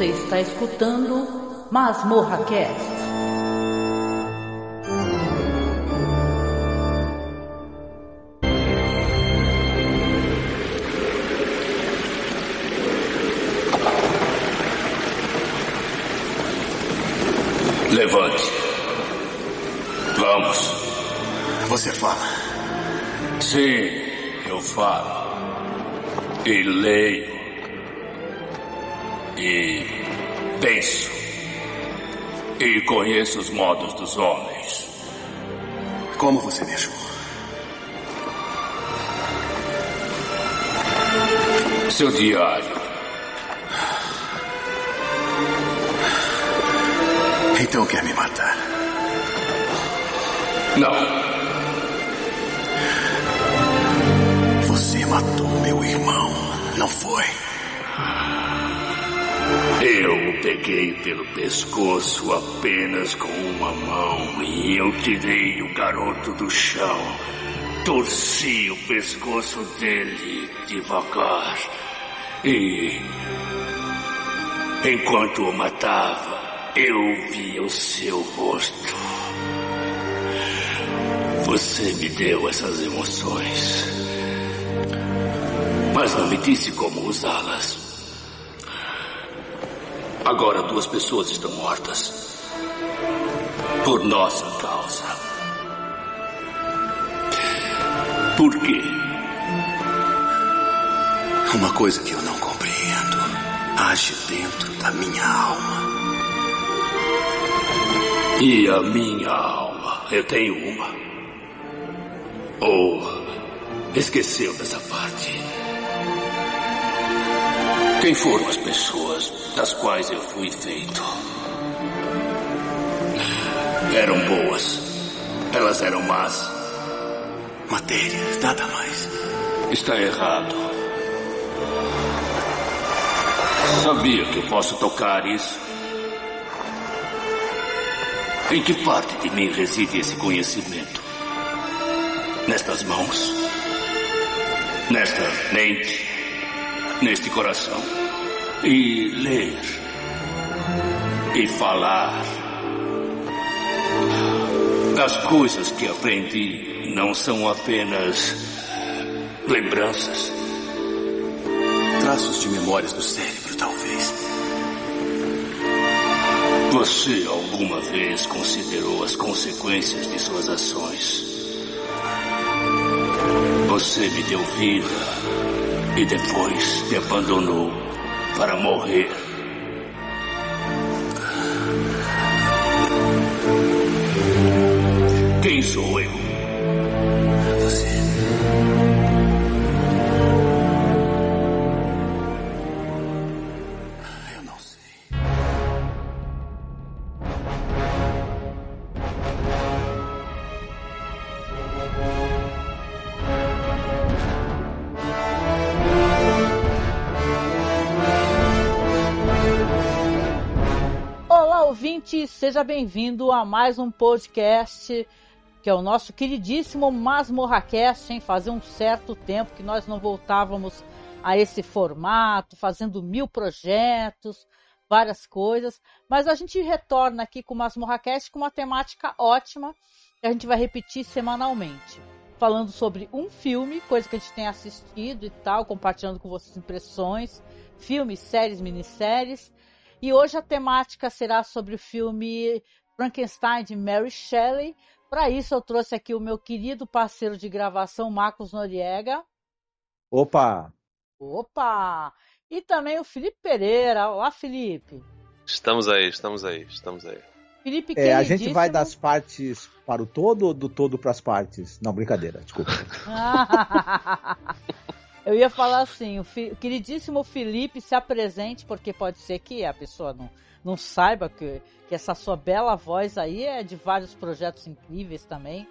Você está escutando Masmorra Cast. Levante. Vamos. Você fala. Sim, eu falo. E leio. E penso. E conheço os modos dos homens. Como você me achou? Seu diário. Então quer me matar? Não. Você matou meu irmão, não foi? Eu o peguei pelo pescoço apenas com uma mão e eu tirei o garoto do chão. Torci o pescoço dele devagar. E. Enquanto o matava, eu vi o seu rosto. Você me deu essas emoções. Mas não me disse como usá-las. Agora duas pessoas estão mortas. Por nossa causa. Por quê? Uma coisa que eu não compreendo age dentro da minha alma. E a minha alma? Eu tenho uma. Ou esqueceu dessa parte? Quem foram as pessoas das quais eu fui feito? Eram boas. Elas eram más. Matéria, nada mais. Está errado. Sabia que eu posso tocar isso? Em que parte de mim reside esse conhecimento? Nestas mãos? Nesta mente? Neste coração? E ler? E falar? As coisas que aprendi não são apenas lembranças. Traços de memórias do cérebro, talvez. Você alguma vez considerou as consequências de suas ações? Você me deu vida e depois me abandonou para morrer. Bem-vindo a mais um podcast que é o nosso queridíssimo MasmorraCast, hein? Fazia um certo tempo que nós não voltávamos a esse formato, fazendo mil projetos, várias coisas, mas a gente retorna aqui com o MasmorraCast com uma temática ótima que a gente vai repetir semanalmente. Falando sobre um filme, coisa que a gente tem assistido e tal, compartilhando com vocês impressões, filmes, séries, minisséries. E hoje a temática será sobre o filme Frankenstein de Mary Shelley. Para isso eu trouxe aqui o meu querido parceiro de gravação, Marcos Noriega. Opa! Opa! E também o Felipe Pereira. Olá, Felipe. Estamos aí, estamos aí, estamos aí. Felipe, É, a gente vai das partes para o todo ou do todo para as partes? Não, brincadeira, desculpa. Eu ia falar assim, o, fi- o queridíssimo Felipe se apresente, porque pode ser que a pessoa não, não saiba que, que essa sua bela voz aí é de vários projetos incríveis também,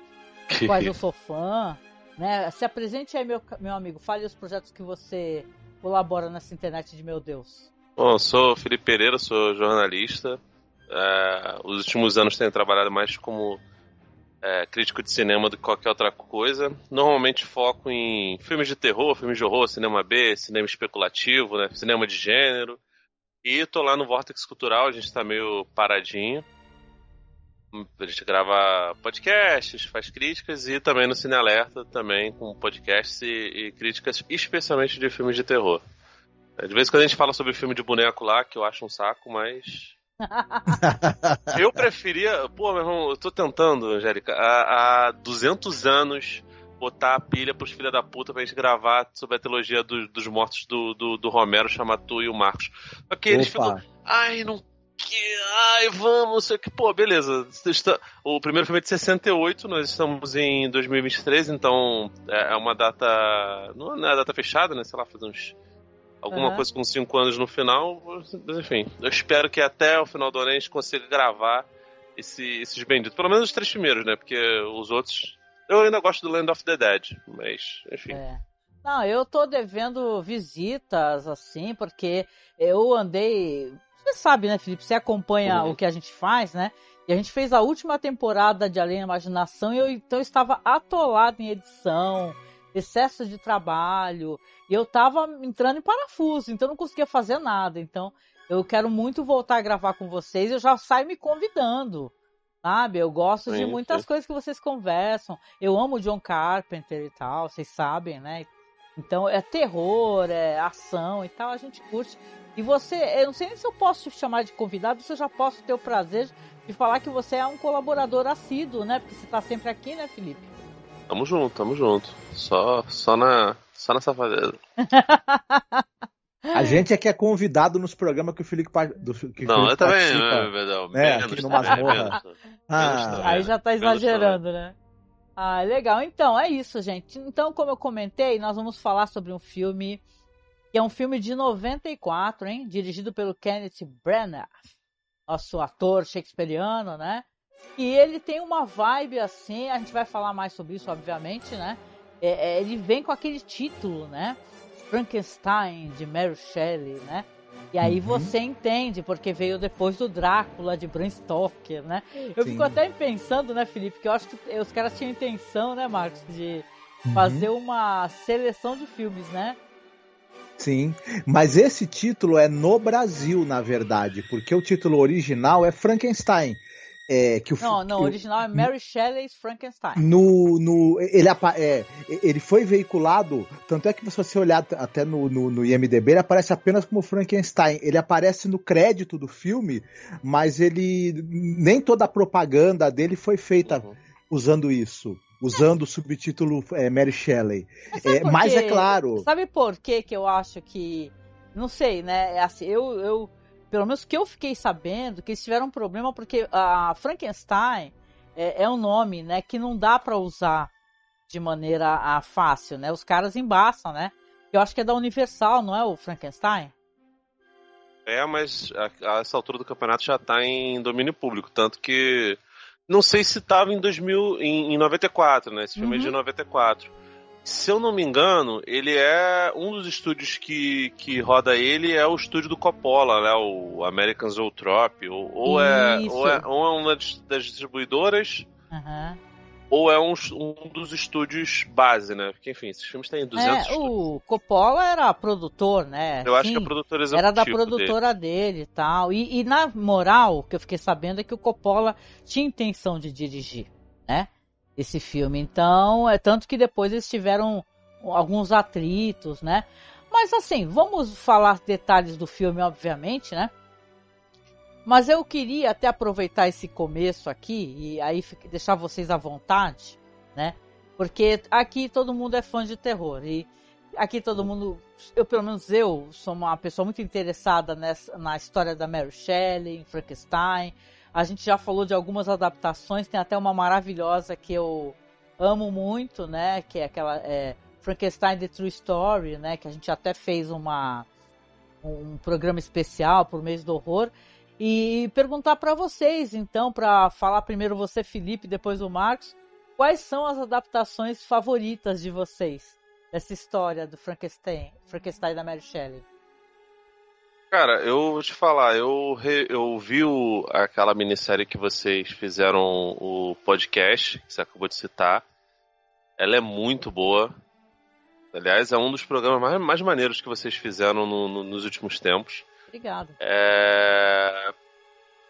dos quais eu sou fã. Né? Se apresente aí, meu, meu amigo, fale os projetos que você colabora nessa internet de meu Deus. Bom, sou Felipe Pereira, sou jornalista. É, os últimos anos tenho trabalhado mais como é, crítico de cinema do que qualquer outra coisa. Normalmente foco em filmes de terror, filmes de horror, cinema B, cinema especulativo, né, cinema de gênero. E tô lá no Vortex Cultural, a gente tá meio paradinho. A gente grava podcasts, faz críticas e também no Cine Alerta, também com podcasts e, e críticas, especialmente de filmes de terror. De vez em quando a gente fala sobre filme de boneco lá, que eu acho um saco, mas eu preferia. Pô, meu irmão, eu tô tentando, Angélica, há, há 200 anos botar a pilha pros filha da puta pra gente gravar sobre a trilogia do, dos mortos do, do, do Romero, chamar tu e o Marcos. Porque eles ficam. Ai, não que. Ai, vamos, sei que. Pô, beleza. O primeiro filme é de 68, nós estamos em 2023, então é, é uma data. Não é data fechada, né? Sei lá, faz uns alguma uhum. coisa com 5 anos no final. Mas enfim, eu espero que até o final do ano a gente consiga gravar esse, esses benditos. Pelo menos os três primeiros, né? Porque os outros. Eu ainda gosto do Land of the Dead, mas enfim. É. Não, eu tô devendo visitas, assim, porque eu andei. Você sabe, né, Felipe? Você acompanha uhum. o que a gente faz, né? E a gente fez a última temporada de Além da Imaginação e eu então estava atolado em edição, excesso de trabalho. E eu tava entrando em parafuso, então não conseguia fazer nada. Então eu quero muito voltar a gravar com vocês. Eu já saio me convidando, sabe? Eu gosto de muitas coisas que vocês conversam. Eu amo John Carpenter e tal, vocês sabem, né? Então é terror, é ação e tal, a gente curte. E você, eu não sei nem se eu posso te chamar de convidado, se eu já posso ter o prazer de falar que você é um colaborador assíduo, né? Porque você está sempre aqui, né, Felipe? Tamo junto, tamo junto. Só, só na, só na safadeza. A gente é que é convidado nos programas que o Felipe, do, que não, Felipe eu também, né? É, aqui no Masmorra. Ah, aí já tá exagerando, né? Ah, legal. Então, é isso, gente. Então, como eu comentei, nós vamos falar sobre um filme que é um filme de 94, hein? Dirigido pelo Kenneth Branagh, nosso ator shakespeariano, né? E ele tem uma vibe assim, a gente vai falar mais sobre isso, obviamente, né? É, é, ele vem com aquele título, né? Frankenstein, de Mary Shelley, né? E aí uhum. você entende, porque veio depois do Drácula de Bram Stoker, né? Eu Sim. fico até pensando, né, Felipe, que eu acho que os caras tinham intenção, né, Marcos, de uhum. fazer uma seleção de filmes, né? Sim, mas esse título é no Brasil, na verdade, porque o título original é Frankenstein. É, que o, não, não, o original é Mary Shelley's Frankenstein. No, no, ele, é, ele foi veiculado, tanto é que se você olhar até no, no, no, IMDB, ele aparece apenas como Frankenstein. Ele aparece no crédito do filme, mas ele nem toda a propaganda dele foi feita uhum. usando isso. Usando o subtítulo é, Mary Shelley. Mas, é, mas é claro. Sabe por que que eu acho que. Não sei, né? É assim, eu, eu pelo menos que eu fiquei sabendo, que eles tiveram um problema porque a Frankenstein é, é um nome, né, que não dá para usar de maneira a, fácil, né? Os caras embaçam, né? Eu acho que é da Universal, não é o Frankenstein? É, mas a, a essa altura do campeonato já tá em domínio público, tanto que não sei se tava em 2000, em, em 94, né? Esse filme uhum. é de 94 se eu não me engano, ele é um dos estúdios que, que roda ele é o estúdio do Coppola, né? O American Zoetrope, ou, ou, é, ou, é, ou é uma das distribuidoras, uhum. ou é um, um dos estúdios base, né? Porque, enfim, esses filmes têm 200 é, estúdios. O Coppola era produtor, né? Eu Sim, acho que é produtor executivo Era da produtora dele e tal. E, e na moral, o que eu fiquei sabendo é que o Coppola tinha intenção de dirigir, né? Esse filme. Então, é tanto que depois eles tiveram alguns atritos, né? Mas assim, vamos falar detalhes do filme, obviamente, né? Mas eu queria até aproveitar esse começo aqui e aí deixar vocês à vontade, né? Porque aqui todo mundo é fã de terror e aqui todo mundo, eu pelo menos eu sou uma pessoa muito interessada nessa, na história da Mary Shelley, Frankenstein, a gente já falou de algumas adaptações, tem até uma maravilhosa que eu amo muito, né? Que é aquela é, Frankenstein The True Story, né? Que a gente até fez uma, um programa especial por mês do horror. E perguntar para vocês, então, para falar primeiro você, Felipe, depois o Marcos, quais são as adaptações favoritas de vocês dessa história do Frankenstein, Frankenstein da Mary Shelley? Cara, eu vou te falar, eu, re, eu vi o, aquela minissérie que vocês fizeram o podcast, que você acabou de citar. Ela é muito boa. Aliás, é um dos programas mais, mais maneiros que vocês fizeram no, no, nos últimos tempos. Obrigado. É...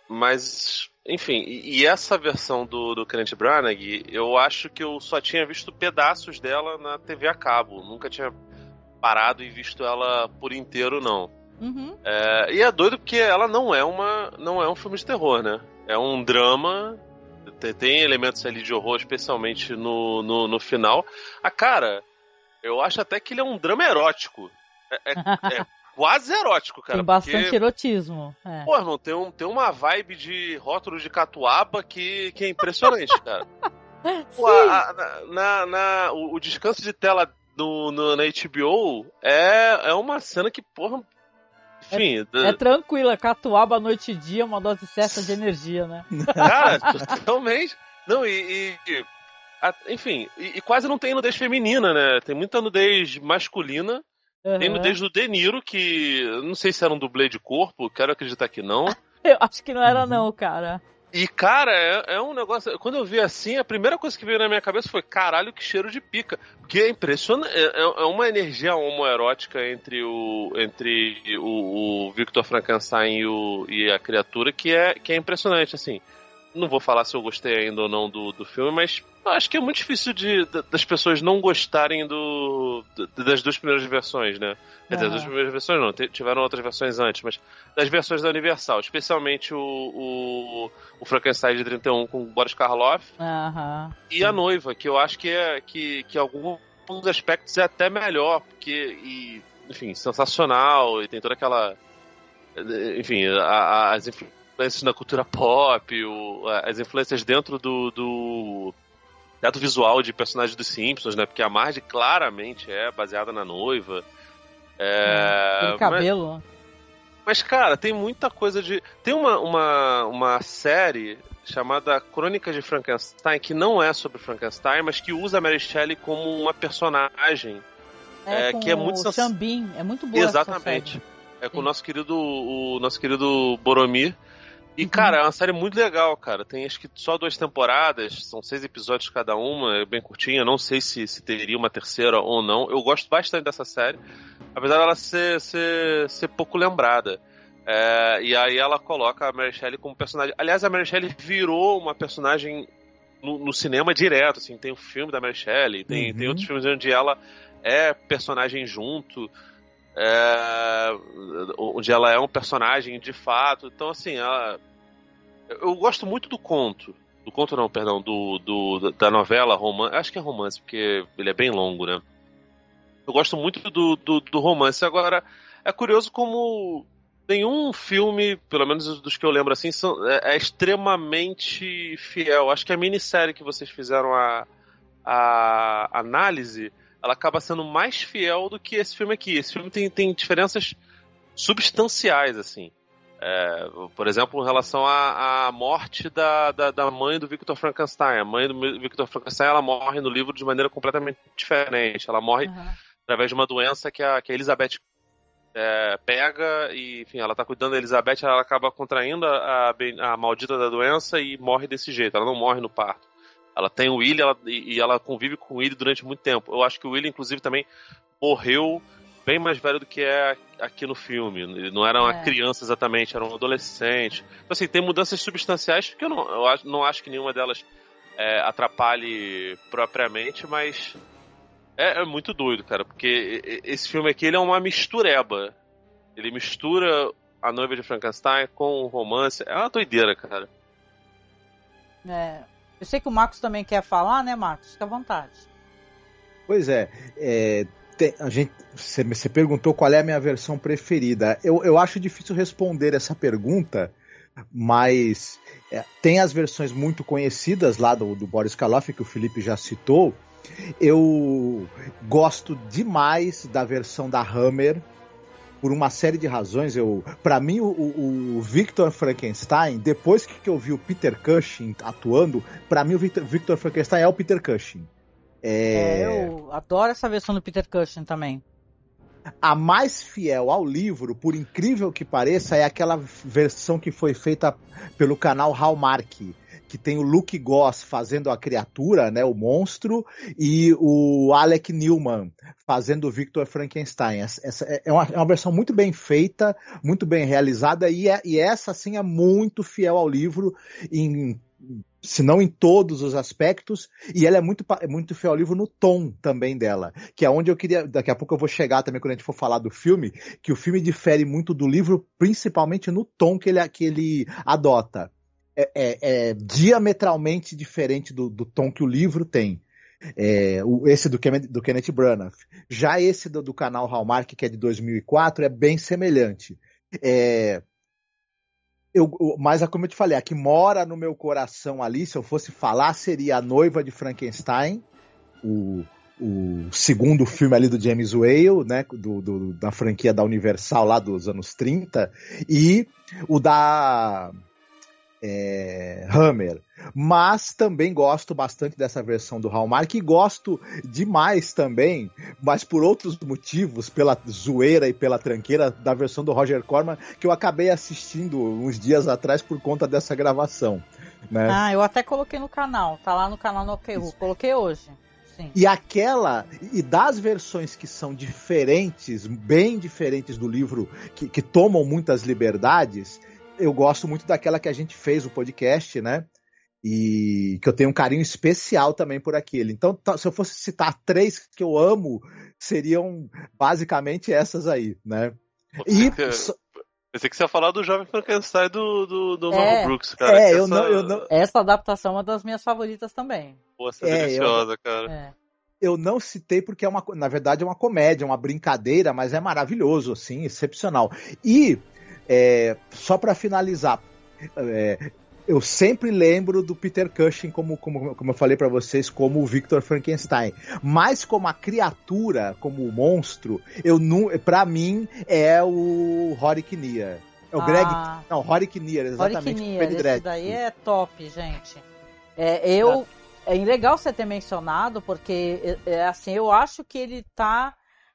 Mas, enfim, e, e essa versão do, do Kenneth Branagh, eu acho que eu só tinha visto pedaços dela na TV a cabo. Nunca tinha parado e visto ela por inteiro, não. Uhum. É, e é doido porque ela não é uma não é um filme de terror, né? É um drama, tem, tem elementos ali de horror, especialmente no, no, no, final. A cara, eu acho até que ele é um drama erótico. É, é, é quase erótico, cara. Tem bastante porque, erotismo. É. Pô, irmão, tem, um, tem uma vibe de rótulo de catuaba que, que é impressionante, cara. Pô, a, a, na, na, o, o, descanso de tela no, no, na HBO é, é uma cena que, porra, enfim. É, é tranquila, catuaba noite e dia, uma dose certa de energia, né? Cara, totalmente. Não, e. e a, enfim, e, e, quase não tem nudez feminina, né? Tem muita nudez masculina. Uhum. Tem nudez do De Niro, que não sei se era um dublê de corpo, quero acreditar que não. Eu acho que não era, não, cara. E, cara, é, é, um negócio. Quando eu vi assim, a primeira coisa que veio na minha cabeça foi: caralho, que cheiro de pica. Porque é impressionante. É, é, é uma energia homoerótica entre o entre o, o Victor Frankenstein e, o, e, a criatura que é, que é impressionante, assim. Não vou falar se eu gostei ainda ou não do, do filme, mas acho que é muito difícil de, das pessoas não gostarem do, das duas primeiras versões, né? Quer dizer, das duas primeiras versões não, tiveram outras versões antes, mas das versões da Universal, especialmente o, o, o Frankenstein de 31 com Boris Karloff e a noiva, que eu acho que é que, que alguns aspectos é até melhor, porque, e, enfim, sensacional, e tem toda aquela. Enfim, a, a, as influências na cultura pop, o, as influências dentro do, do teatro visual de personagens dos Simpsons, né? Porque a Marge claramente é baseada na noiva. É, hum, cabelo. Mas, mas, cara, tem muita coisa de. Tem uma, uma, uma série chamada Crônicas de Frankenstein, que não é sobre Frankenstein, mas que usa a Mary Shelley como uma personagem. É, é que é muito o Xambin, é muito boa Exatamente. É com Sim. o nosso querido o nosso querido Boromir. E, uhum. cara, é uma série muito legal, cara. Tem acho que só duas temporadas, são seis episódios cada uma, é bem curtinha. Não sei se, se teria uma terceira ou não. Eu gosto bastante dessa série, apesar dela ser, ser, ser pouco lembrada. É, e aí ela coloca a Mary Shelley como personagem. Aliás, a Mary Shelley virou uma personagem no, no cinema direto, assim. Tem o filme da Mary Shelley, tem, uhum. tem outros filmes onde ela é personagem junto. É, onde ela é um personagem de fato. Então, assim, ela, eu gosto muito do conto. Do conto não, perdão, do, do da novela romance. Acho que é romance, porque ele é bem longo, né? Eu gosto muito do, do, do romance. Agora, é curioso como nenhum filme, pelo menos dos que eu lembro assim, são, é, é, extremamente fiel. Acho que a minissérie que vocês fizeram a, a análise, ela acaba sendo mais fiel do que esse filme aqui. Esse filme tem, tem diferenças substanciais, assim. É, por exemplo, em relação à, à morte da, da, da, mãe do Victor Frankenstein. A mãe do Victor Frankenstein ela morre no livro de maneira completamente diferente. Ela morre uhum. através de uma doença que a, que a Elizabeth é, pega e, enfim, ela está cuidando da Elizabeth, ela acaba contraindo a, a, a, maldita da doença e morre desse jeito. Ela não morre no parto. Ela tem o Willy ela, e, e ela convive com o Willy durante muito tempo. Eu acho que o Willy, inclusive, também morreu bem mais velho do que é aqui no filme. Ele não era uma é. criança exatamente, era um adolescente. Então, assim, tem mudanças substanciais que eu não, eu não acho que nenhuma delas é, atrapalhe propriamente, mas é, é, muito doido, cara, porque esse filme aqui ele é uma mistureba. Ele mistura a noiva de Frankenstein com o romance. É uma doideira, cara. É. Eu sei que o Marcos também quer falar, né, Marcos? Fica à vontade. Pois é, é tem, a gente, você, você perguntou qual é a minha versão preferida. Eu, eu acho difícil responder essa pergunta, mas é, tem as versões muito conhecidas lá do, do Boris Karloff, que o Felipe já citou. Eu gosto demais da versão da Hammer, por uma série de razões. Eu, para mim, o, o, Victor Frankenstein, depois que eu vi o Peter Cushing atuando, para mim o Victor, Victor Frankenstein é o Peter Cushing. É... é... eu adoro essa versão do Peter Cushing também. A mais fiel ao livro, por incrível que pareça, é aquela versão que foi feita pelo canal Hallmark, que tem o Luke Goss fazendo a criatura, né, o monstro, e o Alec Newman fazendo o Victor Frankenstein. Essa é, é uma, é uma versão muito bem feita, muito bem realizada, e, é, e essa, sim, é muito fiel ao livro em se não em todos os aspectos, e ela é muito, muito fiel ao livro no tom também dela, que é onde eu queria, daqui a pouco eu vou chegar também quando a gente for falar do filme, que o filme difere muito do livro, principalmente no tom que ele, que ele adota. É, é, é diametralmente diferente do, do, tom que o livro tem. É, o, esse do, do Kenneth Branagh. Já esse do, do, canal Hallmark, que é de 2004, é bem semelhante. É, eu, mas como eu te falei, a que mora no meu coração ali, se eu fosse falar, seria a noiva de Frankenstein, o, o segundo filme ali do James Whale, né, do, do, da franquia da Universal lá dos anos 30, e o da é, Hammer. Mas também gosto bastante dessa versão do Hallmark e gosto demais também, mas por outros motivos, pela zoeira e pela tranqueira da versão do Roger Corman, que eu acabei assistindo uns dias atrás por conta dessa gravação. Né? Ah, eu até coloquei no canal, tá lá no canal no OKU, coloquei hoje. Sim. E aquela, e das versões que são diferentes, bem diferentes do livro, que, que tomam muitas liberdades, eu gosto muito daquela que a gente fez o podcast, né? E que eu tenho um carinho especial também por aquele. Então, tá, se eu fosse citar três que eu amo, seriam basicamente essas aí, né? E. Pensei que você ia falar do Jovem Frankenstein do, do, do é, Brooks, cara. É, eu essa... não, eu não... Essa adaptação é uma das minhas favoritas também. Pô, essa é, é deliciosa, eu... cara. É. Eu não citei porque é uma, na verdade é uma comédia, uma brincadeira, mas é maravilhoso, assim, excepcional. E é, só para finalizar, é, eu sempre lembro do Peter Cushing, como, como, como eu falei para vocês, como o Victor Frankenstein. Mas como a criatura, como o monstro, eu não, para mim é o Rory Kinnear. É o ah. Greg. Não, Rory Kinnear, exatamente. Rory Kinnear, esse daí é top, gente. É, eu. É legal você ter mencionado, porque é, é, assim, eu acho que ele tá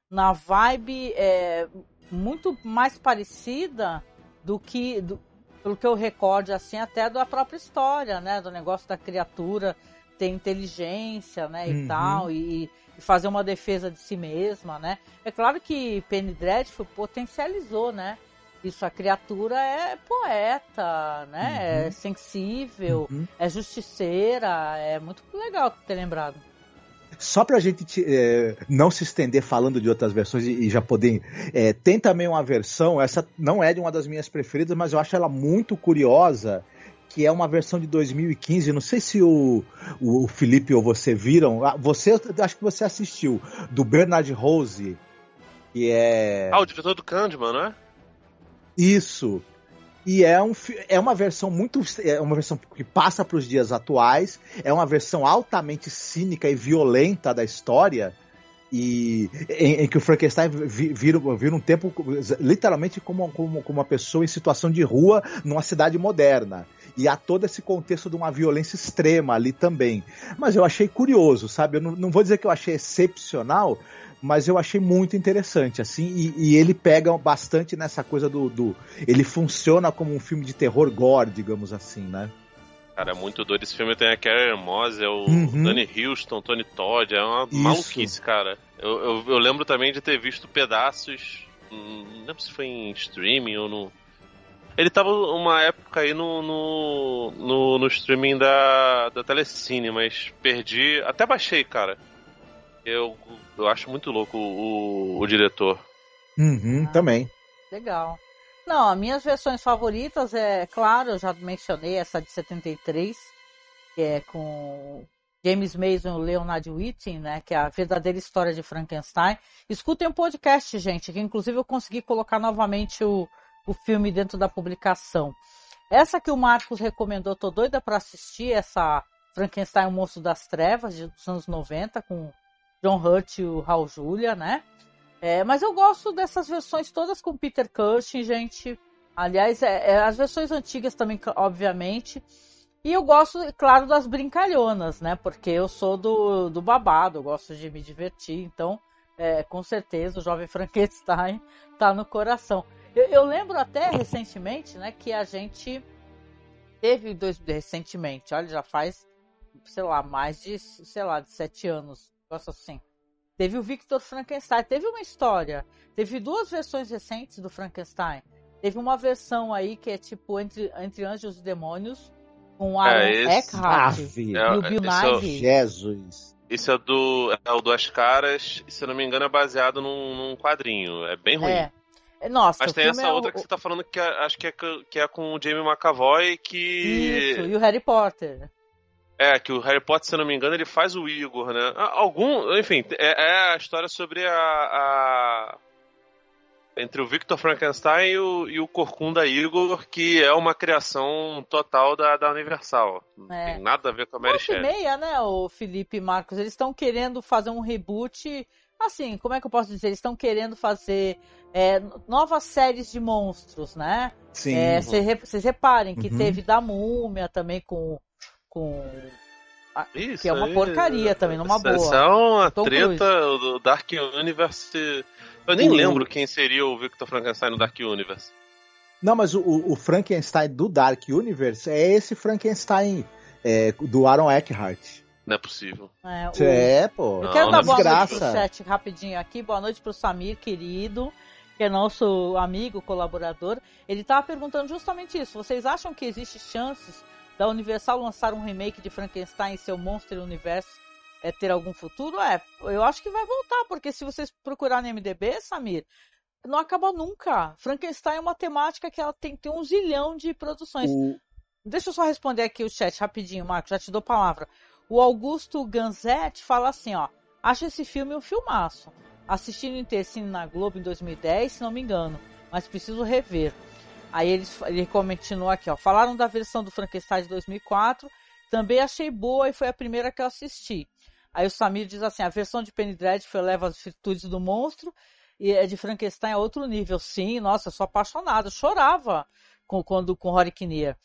na vibe é, muito mais parecida do que, do, pelo que eu recorde, assim, até da própria história, né? Do negócio da criatura ter inteligência, né? E uhum. tal, e, e, fazer uma defesa de si mesma, né? É claro que Penny Dreadful potencializou, né? Isso, a criatura é poeta, né? É uhum. É sensível, uhum. é justiceira, é muito legal ter lembrado. Só pra gente é, não se estender falando de outras versões e, e já poder. É, tem também uma versão, essa não é de uma das minhas preferidas, mas eu acho ela muito curiosa. Que é uma versão de 2015. Não sei se o, o Felipe ou você viram. Ah, você, acho que você assistiu. Do Bernard Rose. Que é. Ah, o diretor do Candyman, não é? Isso. E é, um, é uma versão muito. É uma versão que passa para os dias atuais. É uma versão altamente cínica e violenta da história. E em, em que o Frankenstein vira, vira um tempo literalmente como, como, como uma pessoa em situação de rua numa cidade moderna. E há todo esse contexto de uma violência extrema ali também. Mas eu achei curioso, sabe? Eu não, não vou dizer que eu achei excepcional, mas eu achei muito interessante, assim, e, e, ele pega bastante nessa coisa do, do, Ele funciona como um filme de terror gore, digamos assim, né? Cara, é muito doido. Esse filme tem a Carrie Moss, é o uhum. Danny Houston, Tony Todd, é uma Isso. maluquice, cara. Eu, eu, eu, lembro também de ter visto pedaços. Hum, não lembro se foi em streaming ou no. Ele tava uma época aí no, no, no, no streaming da, da Telecine, mas perdi. Até baixei, cara. Eu, eu acho muito louco o, o, o diretor. Uhum, ah, também. Legal. Não, as minhas versões favoritas é, claro, eu já mencionei essa de 73, que é com James Mason e Leonard Whiting, né, que é a verdadeira história de Frankenstein. Escutem o um podcast, gente, que inclusive eu consegui colocar novamente o, o filme dentro da publicação. Essa que o Marcos recomendou, tô doida para assistir, essa Frankenstein, o Monstro das Trevas, dos anos 90, com John Hurt e o Raul Julia, né? É, mas eu gosto dessas versões todas com Peter Cushing, gente. Aliás, é, é, as versões antigas também, obviamente. E eu gosto, claro, das brincalhonas, né? Porque eu sou do, do babado, eu gosto de me divertir. Então, é, com certeza, o Jovem Frankenstein tá no coração. Eu, eu lembro até recentemente, né, que a gente teve dois, recentemente, olha, já faz, sei lá, mais de, sei lá, de sete anos, negócio assim. Teve o Victor Frankenstein, teve uma história, teve duas versões recentes do Frankenstein. Teve uma versão aí que é tipo Entre, entre Anjos e Demônios, com Aaron é Eckhart e o Bill Nighy. Jesus. Isso é do é o Duas Caras, e se eu não me engano é baseado num, num quadrinho. É bem ruim. É. Nossa, Mas tem essa é outra o... que você tá falando que é, acho que é, que é com o Jamie McAvoy que. Isso, e o Harry Potter. É, que o Harry Potter, se eu não me engano, ele faz o Igor, né? Algum. Enfim, é, é a história sobre a, a. Entre o Victor Frankenstein e o, e o Corcunda Igor, que é uma criação total da, da Universal. Não É. tem nada a ver com a Mary Shelley. meia, né, o Felipe e Marcos? Eles estão querendo fazer um reboot. Assim, como é que eu posso dizer? Eles estão querendo fazer é, novas séries de monstros, né? Sim. É, Vocês reparem que Uhum. teve da Múmia também com. Com Isso que é uma aí, porcaria também, numa boa. Essa é uma Tom treta do Dark Universe. Eu nem O- lembro quem seria o Victor Frankenstein no Dark Universe. Não, mas o, o Frankenstein do Dark Universe é esse Frankenstein é, do Aaron Eckhart. Não é possível. é, o- É, pô. Eu Não, quero não dar é boa noite pro desgraça. chat rapidinho aqui. Boa noite pro Samir, querido, que é nosso amigo, colaborador. Ele tava perguntando justamente isso. Vocês acham que existe chances da Universal lançar um remake de Frankenstein e seu Monster Universe é, ter algum futuro? É, eu acho que vai voltar, porque se vocês procurarem no MDB, Samir, não acaba nunca. Frankenstein é uma temática que ela tem, tem um zilhão de produções. O- Deixa eu só responder aqui o chat rapidinho, Marcos, já te dou a palavra. O Augusto Ganzetti fala assim, ó. Acho esse filme um filmaço. Assisti no Intercine na Globo em 2010, se não me engano, mas preciso rever. Aí ele, ele continua aqui, ó. Falaram da versão do Frankenstein de 2004, também achei boa e foi a primeira que eu assisti. Aí o Samir diz assim, a versão de Penny Dreadful leva as virtudes do monstro e é de Frankenstein a outro nível. Sim, nossa, eu sou apaixonado, chorava com, quando, com Kinnear.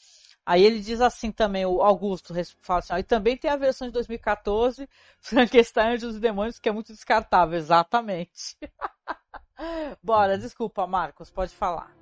Aí ele diz assim também, o Augusto fala assim, ó, e também tem a versão de 2014, Frankenstein Anjos e Demônios, que é muito descartável, exatamente. Bora, desculpa, Marcos, pode falar.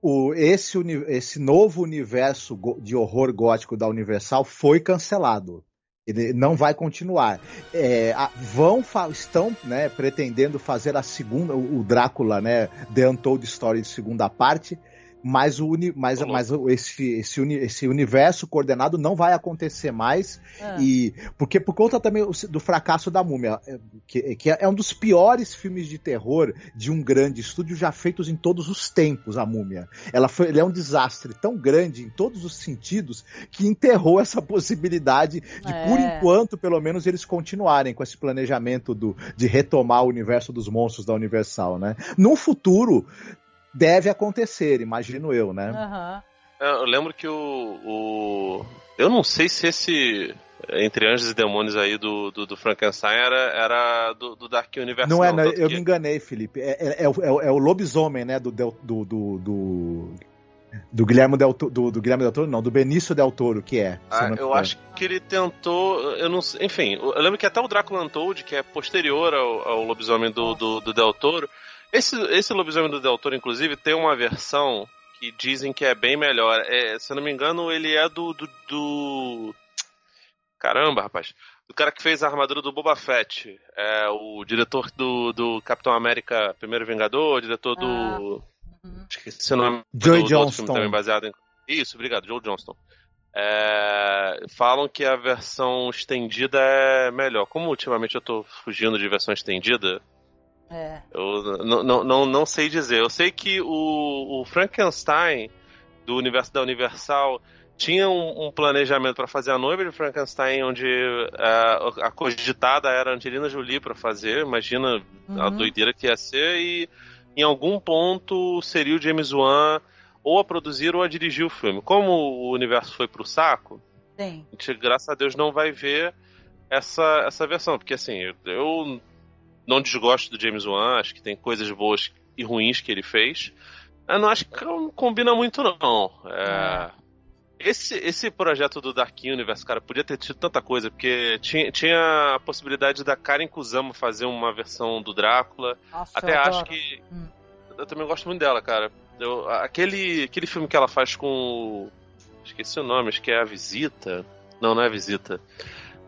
O- esse, esse novo universo de horror gótico da Universal foi cancelado. Ele não vai continuar. É, vão estão né, pretendendo fazer a segunda, o Drácula, né, The Untold Story de segunda parte, mas, o uni, mas, mas esse, esse, uni- esse universo coordenado não vai acontecer mais Ah, e porque por conta também do fracasso da Múmia, é, que, que é um dos piores filmes de terror de um grande estúdio já feitos em todos os tempos, a Múmia. Ela foi, ele é um desastre tão grande em todos os sentidos que enterrou essa possibilidade de, É. por enquanto, pelo menos, eles continuarem com esse planejamento do, de retomar o universo dos monstros da Universal, né? No futuro deve acontecer, imagino eu, né? É, Eu lembro que o, o. Eu não sei se esse. Entre Anjos e Demônios aí do, do, do Frankenstein era, era do, do Dark Universe. Não é, não, eu que- me enganei, Felipe. É, é- é o- é o, é o lobisomem, né? Do, do, do, do, do Guilherme Del Toro, do, do Guilherme Del Toro, não, do Benício Del Toro, que é. Ah, não eu acho que ele tentou. Eu não sei. Enfim, eu lembro que até o Drácula Untold, que é posterior ao, ao lobisomem do, do, do Del Toro. Esse, esse lobisomem do Del Toro, inclusive, tem uma versão que dizem que é bem melhor. É, se eu não me engano, ele é do. do, do- Caramba, rapaz. O cara que fez a armadura do Boba Fett. É o diretor do, do Capitão América Primeiro Vingador, diretor do. Ah. Esqueci o nome Joy do, do outro Johnston. filme também baseado em. Isso, obrigado, Joe Johnston. É, falam que a versão estendida é melhor. Como ultimamente eu tô fugindo de versão estendida, É. eu não, não, não, sei dizer. Eu sei que o, o Frankenstein do universo da Universal tinha um, um planejamento para fazer a noiva de Frankenstein, onde é, a cogitada era a Angelina Jolie para fazer. Imagina a Uhum. doideira que ia ser. E em algum ponto seria o James Wan ou a produzir ou a dirigir o filme. Como o universo foi pro saco, Tem. a gente, graças a Deus, não vai ver essa, essa versão. Porque, assim, eu não desgosto do James Wan, acho que tem coisas boas e ruins que ele fez. Eu não acho que combina muito, não. É, esse, esse projeto do Dark Universe, cara, podia ter tido tanta coisa, porque tinha, tinha a possibilidade da Karen Kusama fazer uma versão do Drácula. Nossa, Até acho que. Hum. Eu também gosto muito dela, cara. Eu- aquele, aquele filme que ela faz com. Esqueci o nome, acho que é A Visita. Não, não é A Visita.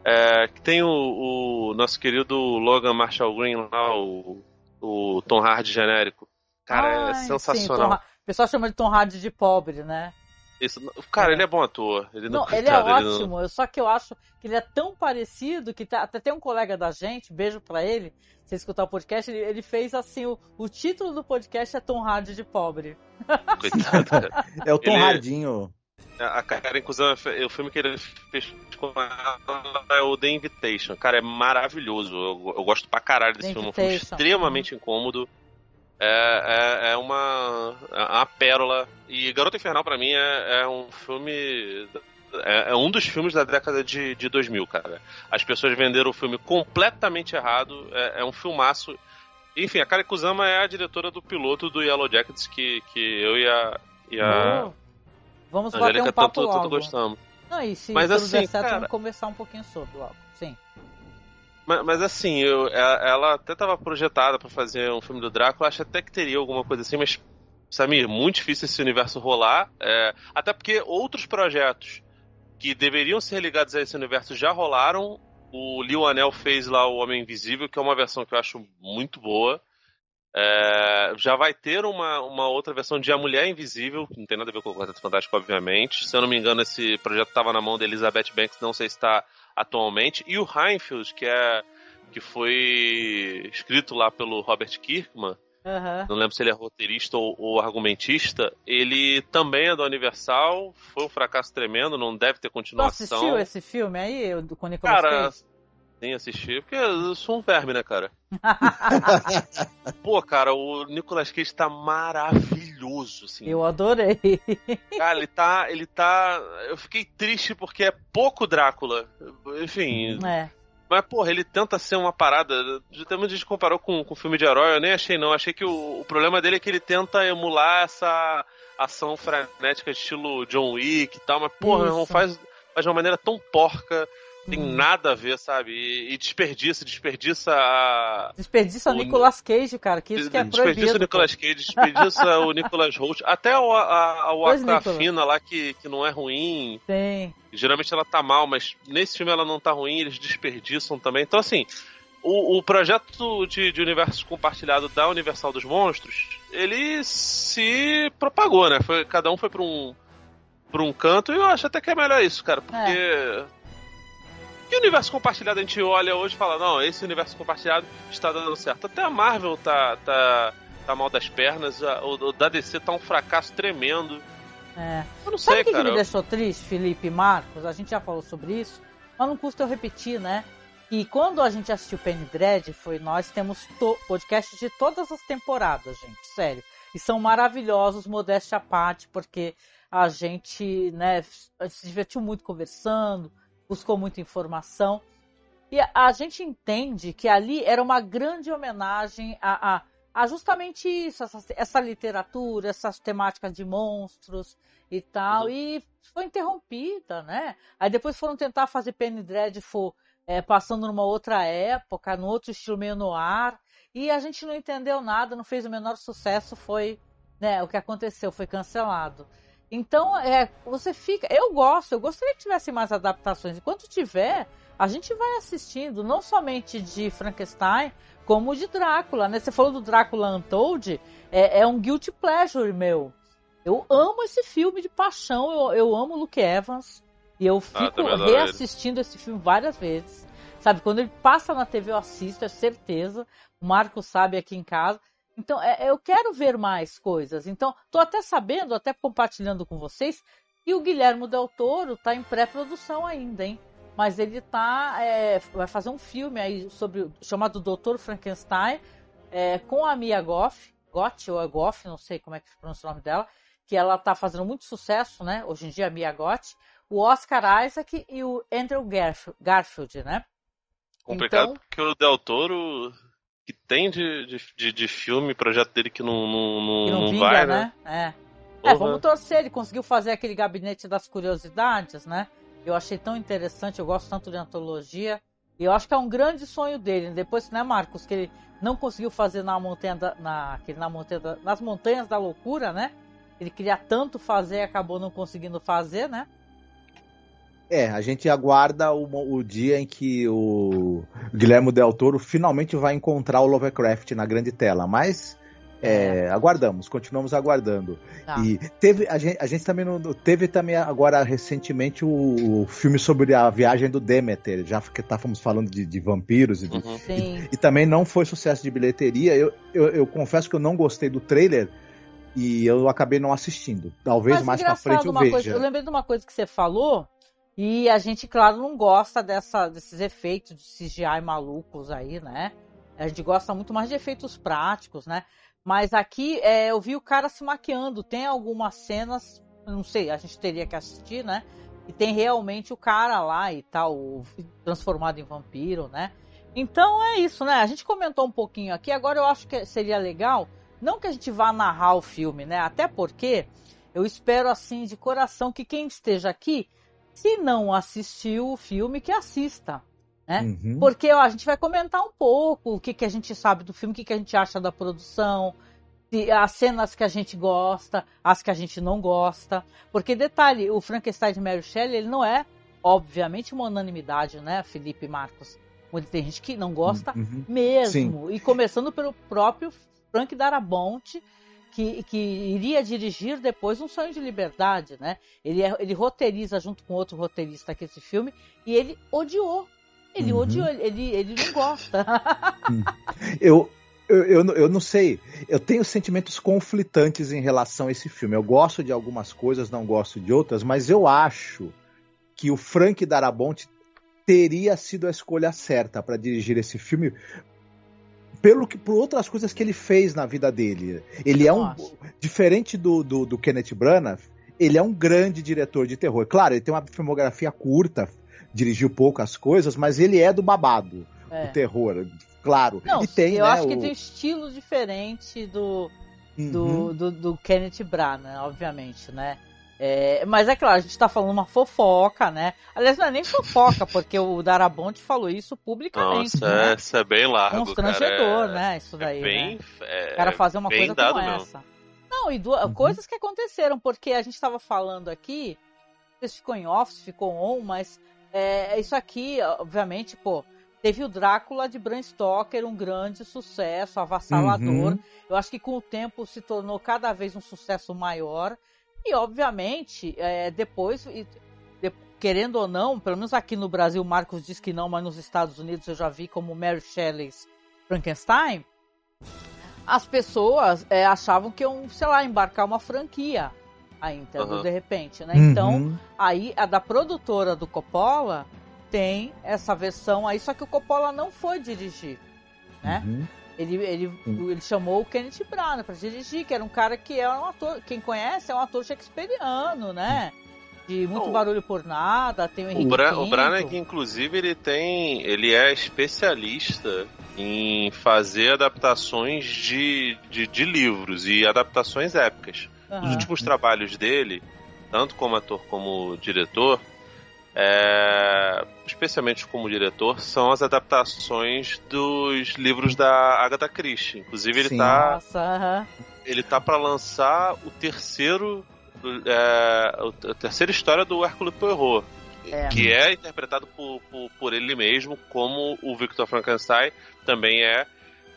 É, que tem o, o, nosso querido Logan Marshall Green lá, o, o Tom Hardy genérico. Cara, Ai, é sensacional. Sim, o pessoal chama de Tom Hardy de pobre, né? Isso, cara, é. ele é bom ator. Ele não, não ele é ótimo. Ele não... Só que eu acho que ele é tão parecido que tá, até tem um colega da gente, beijo para ele, se escutar o podcast, ele, ele fez assim: o, o, título do podcast é Tom Hardy de pobre. Coitado, cara. É o Tom ele... Hardinho. A Karen Kuzama, o filme que ele fez com ela é o The Invitation. Cara, é maravilhoso. Eu, eu gosto pra caralho desse The filme. É um filme extremamente incômodo. É, é, é, uma, é uma pérola. E Garota Infernal, para mim, é, é, um filme. É, é, um dos filmes da década de, de 2000, cara. As pessoas venderam o filme completamente errado. É, é um filmaço. Enfim, a Kari Kusama é a diretora do piloto do Yellow Jackets que, que eu e a. E a vamos bater um papo tanto, logo. tanto gostamos. Não, e se Mas, assim, der certo, cara... vamos conversar um pouquinho sobre logo. Sim. Mas, mas, assim, eu, ela até estava projetada para fazer um filme do Drácula, acho até que teria alguma coisa assim, mas, Samir, muito difícil esse universo rolar. É, até porque outros projetos que deveriam ser ligados a esse universo já rolaram. O Lil Anel fez lá o Homem Invisível, que é uma versão que eu acho muito boa. É, já vai ter uma, uma outra versão de A Mulher Invisível, que não tem nada a ver com o Quarteto Fantástico, obviamente. Se eu não me engano, esse projeto estava na mão de Elizabeth Banks, não sei se está atualmente. E o Heinfeld, que é que foi escrito lá pelo Robert Kirkman, uhum. não lembro se ele é roteirista ou, ou, argumentista, ele também é do Universal, foi um fracasso tremendo, não deve ter continuação. Você assistiu esse filme aí, com o Nicolas Cara, Cage? Nem assisti, porque eu sou um verme, né, cara? Pô, cara, o Nicolas Cage tá maravilhoso, assim. Eu adorei. Cara, ele tá. Ele tá. Eu fiquei triste porque é pouco Drácula. Enfim. É. Mas, porra, ele tenta ser uma parada. Até muita gente comparou com, com filme de herói, eu nem achei, não. Achei que o, o problema dele é que ele tenta emular essa ação frenética estilo John Wick e tal, mas, porra, não faz, faz de uma maneira tão porca tem hum. nada a ver, sabe? E, e desperdiça, desperdiça a. Desperdiça o Nicolas Cage, cara, que isso que é proibido. Desperdiça o Nicolas Cage, desperdiça o Nicolas Holt, até a, a, a Aquafina lá que, que não é ruim. Tem. Geralmente ela tá mal, mas nesse filme ela não tá ruim, eles desperdiçam também. Então, assim, o, o projeto de, de, universo compartilhado da Universal dos Monstros, ele se propagou, né? Foi, cada um foi pra um, pra um canto e eu acho até que é melhor isso, cara, porque. É que universo compartilhado a gente olha hoje e fala, não, esse universo compartilhado está dando certo. Até a Marvel tá, tá, tá mal das pernas, o, o da DC tá um fracasso tremendo. É. Eu não Sabe sei, o que, cara. que me deixou triste, Felipe e Marcos? A gente já falou sobre isso, mas não custa eu repetir, né? E quando a gente assistiu Penny Dread, foi nós temos podcasts de todas as temporadas, gente, sério. E são maravilhosos, modéstia à parte, porque a gente, né, se divertiu muito conversando, buscou muita informação. E a, a gente entende que ali era uma grande homenagem a, a, a justamente isso, essa, essa, literatura, essas temáticas de monstros e tal. Uhum. E foi interrompida, né? Aí depois foram tentar fazer Penny Dreadful é, passando numa outra época, no outro estilo meio no ar. E a gente não entendeu nada, não fez o menor sucesso, foi né, o que aconteceu, foi cancelado. Então, é, você fica. Eu gosto, eu gostaria que tivesse mais adaptações. Enquanto tiver, a gente vai assistindo, não somente de Frankenstein, como de Drácula, né? Você falou do Drácula Untold, é, é um guilty pleasure meu. Eu amo esse filme de paixão, eu, eu amo Luke Evans. E eu ah, fico ah, reassistindo esse filme várias vezes. Sabe, quando ele passa na TV eu assisto, é certeza. O Marco sabe aqui em casa. Então, é, eu quero ver mais coisas. Então, estou até sabendo, até compartilhando com vocês, que o Guilherme Del Toro está em pré-produção ainda, hein? Mas ele tá, é, vai fazer um filme aí sobre chamado Doutor Frankenstein é, com a Mia Goff, Gotti ou a Goff, não sei como é que se pronuncia o nome dela, que ela está fazendo muito sucesso, né? Hoje em dia a Mia Gotti, o Oscar Isaac e o Andrew Garfield, né? Complicado então, porque o Del Toro que tem de, de, de, filme, projeto dele que não, não, não, que não, não vinga, vai, né? né? É. é, vamos torcer, ele conseguiu fazer aquele gabinete das curiosidades, né? Eu achei tão interessante, eu gosto tanto de antologia. E eu acho que é um grande sonho dele. Depois, né, Marcos, que ele não conseguiu fazer na montanha da, na, na montanha da, nas montanhas da loucura, né? Ele queria tanto fazer e acabou não conseguindo fazer, né? É, a gente aguarda o, o, dia em que o Guilherme Del Toro finalmente vai encontrar o Lovecraft na grande tela, mas é, é. aguardamos, continuamos aguardando. Tá. E teve a gente, a gente também não, teve também agora recentemente o, o, filme sobre a viagem do Demeter, já que estávamos falando de, de vampiros e, de, uhum. e, e, também não foi sucesso de bilheteria. Eu, eu, eu, confesso que eu não gostei do trailer e eu acabei não assistindo. Talvez Mas, mais para frente eu veja. Coisa, eu lembrei de uma coisa que você falou e a gente, claro, não gosta dessa, desses efeitos de CGI malucos aí, né? A gente gosta muito mais de efeitos práticos, né? Mas aqui é, eu vi o cara se maquiando. Tem algumas cenas, não sei, a gente teria que assistir, né? E tem realmente o cara lá e tal, transformado em vampiro, né? Então é isso, né? A gente comentou um pouquinho aqui. Agora eu acho que seria legal, não que a gente vá narrar o filme, né? Até porque eu espero assim de coração que quem esteja aqui se não assistiu o filme, que assista. Né? Uhum. Porque ó, a gente vai comentar um pouco o que, que a gente sabe do filme, o que, que a gente acha da produção, as cenas que a gente gosta, as que a gente não gosta. Porque, detalhe, o Frankenstein de Mary Shelley, ele não é, obviamente, uma unanimidade, né, Felipe Marcos? Onde tem gente que não gosta uhum. mesmo. Sim. E começando pelo próprio Frank Darabont, que, que iria dirigir depois Um Sonho de Liberdade, né? Ele, é, ele roteiriza junto com outro roteirista aqui esse filme e ele odiou. Ele uhum. odiou, ele, ele não gosta. Hum. eu, eu, eu, eu, não sei. Eu tenho sentimentos conflitantes em relação a esse filme. Eu gosto de algumas coisas, não gosto de outras, mas eu acho que o Frank Darabont teria sido a escolha certa para dirigir esse filme pelo que por outras coisas que ele fez na vida dele. Ele é um diferente do, do, do, Kenneth Branagh, ele é um grande diretor de terror. Claro, ele tem uma filmografia curta, dirigiu poucas coisas, mas ele é do babado, é. do terror, claro. Não, e tem, eu né, acho o... que tem um estilo diferente do uhum. do, do, do, Kenneth Branagh, obviamente, né? É, mas é claro, a gente tá falando uma fofoca, né? Aliás, não é nem fofoca, porque o Darabont falou isso publicamente. Nossa, né? isso é bem largo, Constrangedor, cara. É, né? Isso daí, é bem, né? É, o cara fazer uma coisa como não. essa. Não, e duas, uhum. coisas que aconteceram, porque a gente estava falando aqui, não sei se ficou em off, se ficou on, mas é, isso aqui, obviamente, pô, teve o Drácula de Bram Stoker, um grande sucesso, avassalador. Uhum. Eu acho que com o tempo se tornou cada vez um sucesso maior. E, obviamente, é, depois, de, querendo ou não, pelo menos aqui no Brasil, o Marcos diz que não, mas nos Estados Unidos eu já vi como Mary Shelley's Frankenstein. As pessoas é, achavam que iam, sei lá, embarcar uma franquia ainda, uhum. de repente, né? Uhum. Então, aí a da produtora do Coppola tem essa versão aí, só que o Coppola não foi dirigir, né? Uhum. Ele, ele, ele chamou o Kenneth Branagh para dirigir, que era um cara que é um ator, quem conhece, é um ator shakespeariano, né? De muito oh, barulho por nada, tem o Henrique O, Bra o Branagh, inclusive, ele tem. ele é especialista em fazer adaptações de, de, de livros e adaptações épicas. Uhum. Os últimos trabalhos dele, tanto como ator como diretor, é, especialmente como diretor, são as adaptações dos livros da Agatha Christie. Inclusive, ele Sim. tá. Nossa, Ele tá para lançar o terceiro. É, a terceira história do Hércules Poirot. É. Que é interpretado por, por, por ele mesmo, como o Victor Frankenstein também é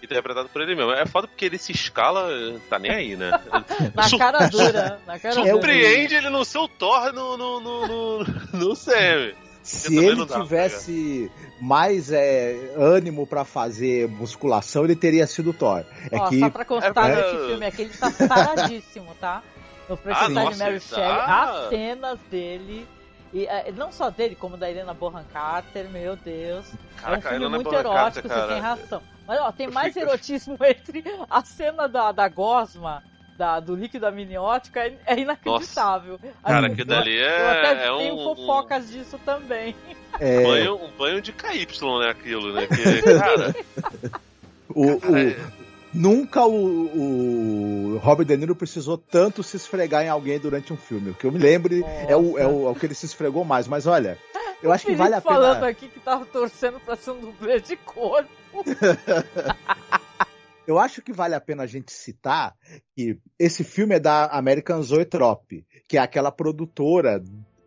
interpretado por ele mesmo. É foda porque ele se escala, tá nem aí, né? na Sur cara dura. Na cara surpreende dura. ele no seu Thor no, no, no, no, no Sam. Se ele tivesse mais é, ânimo para fazer musculação, ele teria sido Thor. É Ó, que... Só pra constar é, nesse filme aqui, ele tá paradíssimo, tá? No Frankenstein ah, de Mary Shelley, as cenas dele e é, não só dele, como da Helena Bonham Carter, meu Deus. Caraca, é um filme muito Bonham erótico, Carter, você tem razão. Mas ó, tem mais erotismo entre a cena da, da gosma da, do líquido amniótico é, é inacreditável. Cara, que dali é. Eu até é tenho um, fofocas um... disso também. É... Um, banho, um banho de KY, né? Aquilo, né? Que, cara. o, cara, o, é... Nunca o, o Robert De Niro precisou tanto se esfregar em alguém durante um filme. O que eu me lembre é o, é, o, é o que ele se esfregou mais. Mas olha, eu acho que vale a pena. falando aqui que tava torcendo pra ser um dublê de corpo. Eu acho que vale a pena a gente citar que esse filme é da American Zoetrope, que é aquela produtora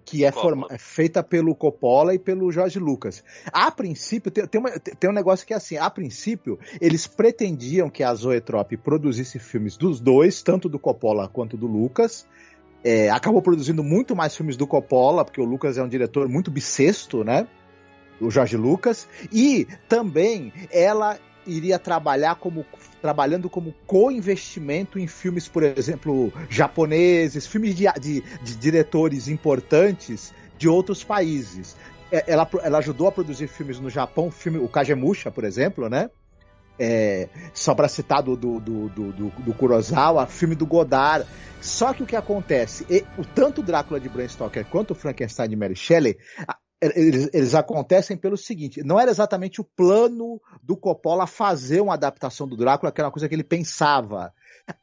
que é, forma, é feita pelo Coppola e pelo George Lucas. A princípio, tem, tem, uma, tem, um negócio que é assim, a princípio, eles pretendiam que a Zoetrope produzisse filmes dos dois, tanto do Coppola quanto do Lucas. É, acabou produzindo muito mais filmes do Coppola, porque o Lucas é um diretor muito bissexto, né? O Jorge Lucas. E também ela iria trabalhar como trabalhando como co-investimento em filmes, por exemplo, japoneses, filmes de, de, de diretores importantes de outros países. É, ela, ela ajudou a produzir filmes no Japão, filme, o Kagemusha, por exemplo, né? É, só para citar do, do, do, do, do Kurosawa, filme do Godard. Só que o que acontece, e, o tanto Drácula de Bram Stoker quanto o Frankenstein de Mary Shelley, eles, eles, acontecem pelo seguinte: não era exatamente o plano do Coppola fazer uma adaptação do Drácula, que era uma coisa que ele pensava.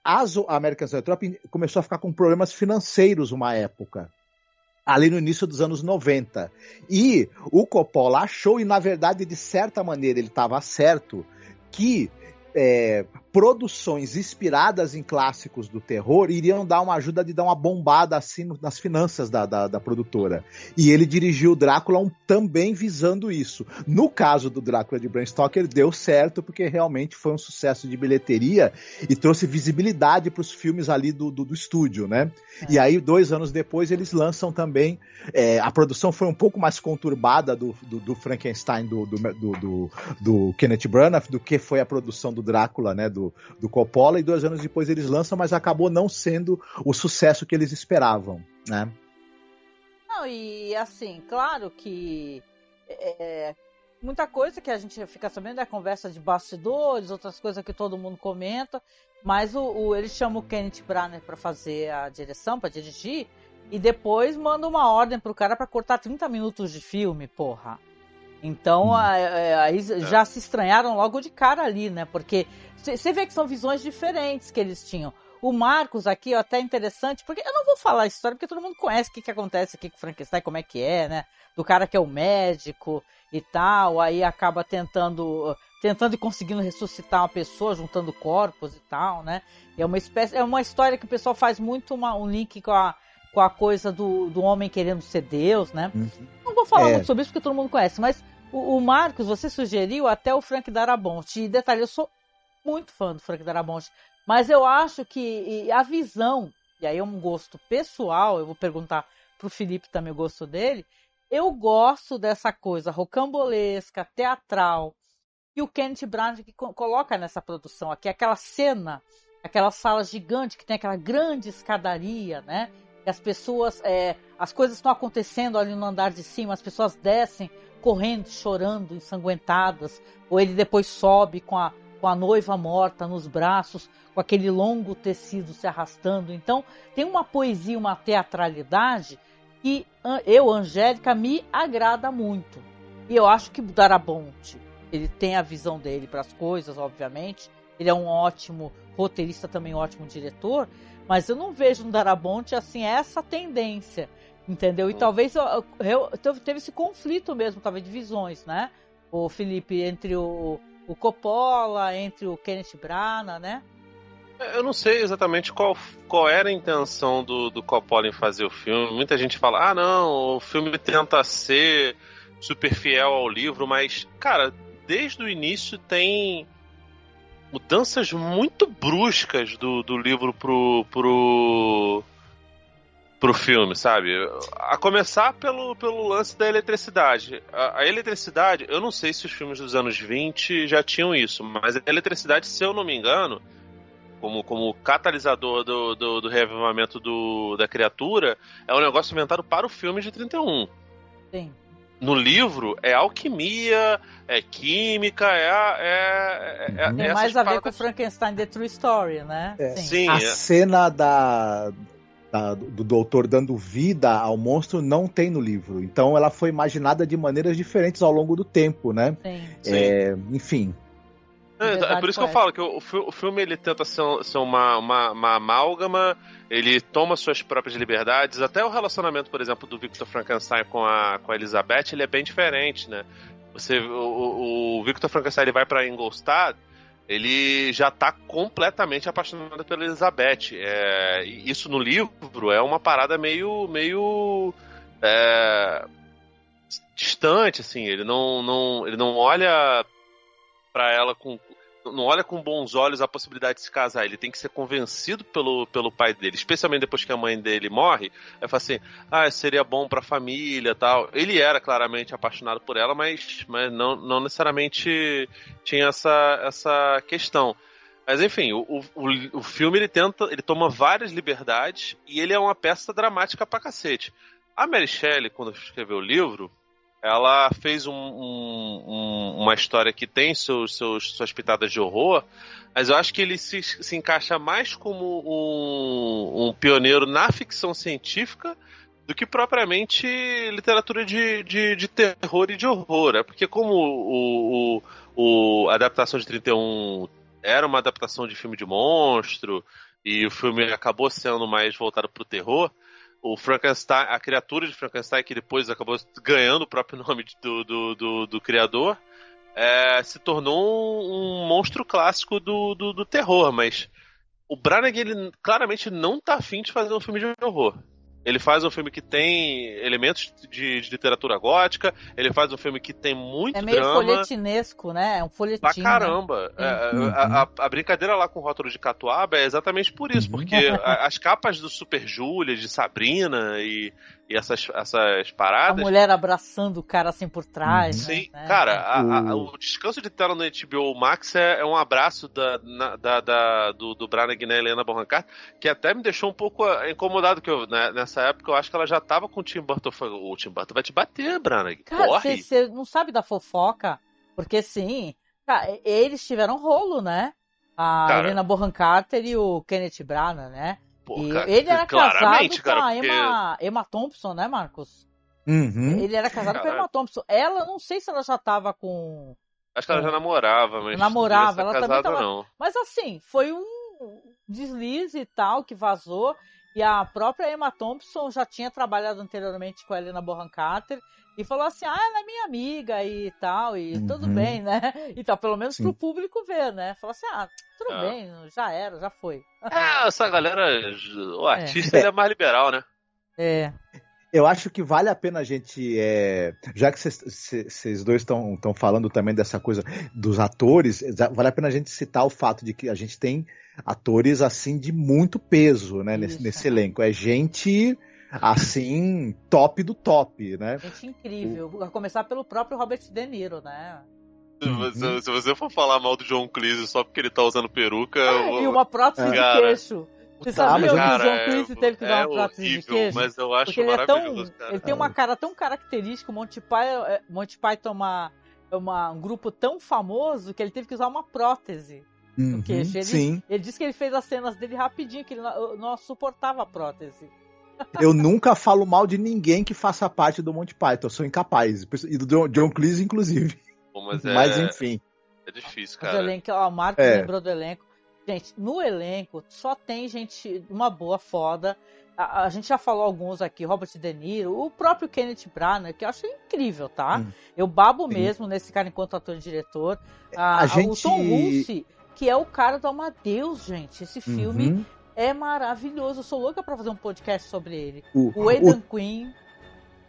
A American Zoetrope começou a ficar com problemas financeiros uma época. Ali no início dos anos 90. E o Coppola achou, e na verdade, de certa maneira, ele estava certo, que é, produções inspiradas em clássicos do terror iriam dar uma ajuda de dar uma bombada assim nas finanças da, da, da produtora. E ele dirigiu o Drácula um, também visando isso. No caso do Drácula de Bram Stoker, deu certo porque realmente foi um sucesso de bilheteria e trouxe visibilidade para os filmes ali do, do, do estúdio, né? É. E aí, dois anos depois, eles lançam também. É, a produção foi um pouco mais conturbada do, do, do Frankenstein do, do, do, do, Kenneth Branagh do que foi a produção do Drácula, né? Do, do, Coppola, e dois anos depois eles lançam, mas acabou não sendo o sucesso que eles esperavam, né? Não, e assim, claro que é, muita coisa que a gente fica sabendo é conversa de bastidores, outras coisas que todo mundo comenta, mas o, o ele chama o Kenneth Branagh para fazer a direção, para dirigir, e depois manda uma ordem pro cara para cortar 30 minutos de filme, porra. Então, hum. aí é. já se estranharam logo de cara ali, né? Porque você vê que são visões diferentes que eles tinham. O Marcos aqui, ó, até interessante, porque eu não vou falar a história, porque todo mundo conhece o que, que acontece aqui com o Frankenstein, como é que é, né? Do cara que é o médico e tal, aí acaba tentando tentando e conseguindo ressuscitar uma pessoa, juntando corpos e tal, né? É uma espécie, é uma história que o pessoal faz muito uma, um link com a, com a coisa do, do homem querendo ser Deus, né? Uhum. Não vou falar é. muito sobre isso porque todo mundo conhece, mas o, o, Marcos, você sugeriu até o Frank Darabont. E detalhe, eu sou muito fã do Frank Darabont, mas eu acho que a visão, e aí é um gosto pessoal, eu vou perguntar pro Felipe também o gosto dele. Eu gosto dessa coisa rocambolesca, teatral, e o Kenneth Branagh que coloca nessa produção aqui, aquela cena, aquela sala gigante que tem aquela grande escadaria, né? E as pessoas, é, as coisas estão acontecendo ali no andar de cima, as pessoas descem correndo, chorando, ensanguentadas, ou ele depois sobe com a, com a noiva morta nos braços, com aquele longo tecido se arrastando. Então, tem uma poesia, uma teatralidade que eu, Angélica, me agrada muito. E eu acho que Darabonte, ele tem a visão dele para as coisas, obviamente. Ele é um ótimo roteirista, também um ótimo diretor, mas eu não vejo no Darabonte assim essa tendência Entendeu? E talvez eu, teve esse conflito mesmo, talvez, de visões, né? O Felipe, entre o, o Coppola, entre o Kenneth Branagh, né? Eu não sei exatamente qual, qual era a intenção do, do Coppola em fazer o filme. Muita gente fala, ah, não, o filme tenta ser super fiel ao livro, mas, cara, desde o início tem mudanças muito bruscas do, do livro pro, pro, pro filme, sabe? A começar pelo, pelo lance da eletricidade. A, a, eletricidade, eu não sei se os filmes dos anos 20 já tinham isso, mas a eletricidade, se eu não me engano, como, como catalisador do, do, do reavivamento do, da criatura, é um negócio inventado para o filme de 31. Sim. No livro é alquimia, é química, é. é, é, é, é mais a ver com Frankenstein The True Story, né? É. Sim. Sim. A cena da, da, do doutor dando vida ao monstro não tem no livro. Então ela foi imaginada de maneiras diferentes ao longo do tempo, né? Sim. É, enfim. É, é, por isso que eu falo que o, o filme ele tenta ser, ser uma, uma, uma, amálgama, ele toma suas próprias liberdades, até o relacionamento, por exemplo, do Victor Frankenstein com a, com a Elizabeth, ele é bem diferente, né? Você, o, o Victor Frankenstein ele vai para Ingolstadt ele já tá completamente apaixonado pela Elizabeth. É, isso no livro é uma parada meio. meio. É, distante, assim. Ele não, não, ele não olha para ela com. Não olha com bons olhos a possibilidade de se casar. Ele tem que ser convencido pelo, pelo pai dele, especialmente depois que a mãe dele morre. Aí fala assim: ah, seria bom pra família tal. Ele era claramente apaixonado por ela, mas, mas não, não necessariamente tinha essa, essa questão. Mas enfim, o, o, o filme ele tenta, ele toma várias liberdades e ele é uma peça dramática pra cacete. A Mary Shelley, quando escreveu o livro, ela fez um, um, uma história que tem seus, seus, suas pitadas de horror, mas eu acho que ele se, se encaixa mais como um, um pioneiro na ficção científica do que propriamente literatura de, de, de, terror e de horror. É porque como o, o, o, a adaptação de 31 era uma adaptação de filme de monstro, e o filme acabou sendo mais voltado para o terror, o Frankenstein, a criatura de Frankenstein, que depois acabou ganhando o próprio nome do, do, do, do criador, é, se tornou um, monstro clássico do, do, do, terror, mas o Branagh ele claramente não tá afim de fazer um filme de horror. Ele faz um filme que tem elementos de, de, literatura gótica, ele faz um filme que tem muito É meio drama. folhetinesco, né? É um folhetim. Pra caramba. Né? É, uhum. a, a, a, brincadeira lá com o rótulo de Catuaba é exatamente por isso, uhum. porque as capas do Super Júlia, de Sabrina e, e essas, essas paradas. A mulher abraçando o cara assim por trás. Uhum. Sim, né? cara, a, a, o descanso de tela no HBO Max é, é um abraço da, na, da, da, do, do Branagh na Helena Bonham Carter, que até me deixou um pouco eh, incomodado, que eu, né, nessa época eu acho que ela já tava com o Tim Burton. O Tim Burton vai te bater, Branagh. Cara, você não sabe da fofoca? Porque sim, cara, eles tiveram rolo, né? A cara, Helena Bonham Carter e o Kenneth Branagh, né? Pô, cara, ele era casado com a Emma, porque... Emma Thompson, né, Marcos? Uhum. Ele era casado Caralho. com a Emma Thompson. Ela, não sei se ela já tava com. Acho que ela já namorava, mas. Namorava, ela casada, também tava. Não. Mas assim, foi um deslize e tal que vazou. E a própria Emma Thompson já tinha trabalhado anteriormente com a Helena Bonham Carter e falou assim: ah, ela é minha amiga e tal, e uhum. tudo bem, né? Então, pelo menos Sim. pro público ver, né? Falou assim: ah, tudo ah. bem, já era, já foi. É, essa galera, o artista é, é mais liberal, né? É. Eu acho que vale a pena a gente, é, já que vocês dois estão falando também dessa coisa dos atores, vale a pena a gente citar o fato de que a gente tem atores assim de muito peso né, nesse, nesse elenco. É gente assim, top do top, né? Gente incrível. A começar pelo próprio Robert De Niro, né? Se você, uhum. se você for falar mal do John Cleese só porque ele tá usando peruca. É, eu... E uma prótese de queixo. Você sabia que o John Cleese teve que é dar uma prótese horrível, de queixo? Mas eu acho porque ele é tão, cara. Ele tem uma cara tão característica, o Monty Python, é, Monty Python é uma, é uma, um grupo tão famoso que ele teve que usar uma prótese. Uhum, no queixo. Ele, sim. ele disse que ele fez as cenas dele rapidinho, que ele não, não suportava a prótese. Eu nunca falo mal de ninguém que faça parte do Monty Python, eu sou incapaz. E do John Cleese, inclusive. Pô, mas, é... mas, enfim. É difícil, cara. O elenco, ó, o Marcos é. lembrou do elenco. Gente, no elenco só tem gente, uma boa foda. A, a, gente já falou alguns aqui, Robert De Niro, o próprio Kenneth Branagh, que eu acho incrível, tá? Hum. Eu babo Sim. mesmo nesse cara enquanto ator e diretor. A, a gente... O Tom Hulce, que é o cara do Amadeus, gente. Esse filme uhum é maravilhoso. Eu sou louca pra fazer um podcast sobre ele. O, o Aidan o, Quinn.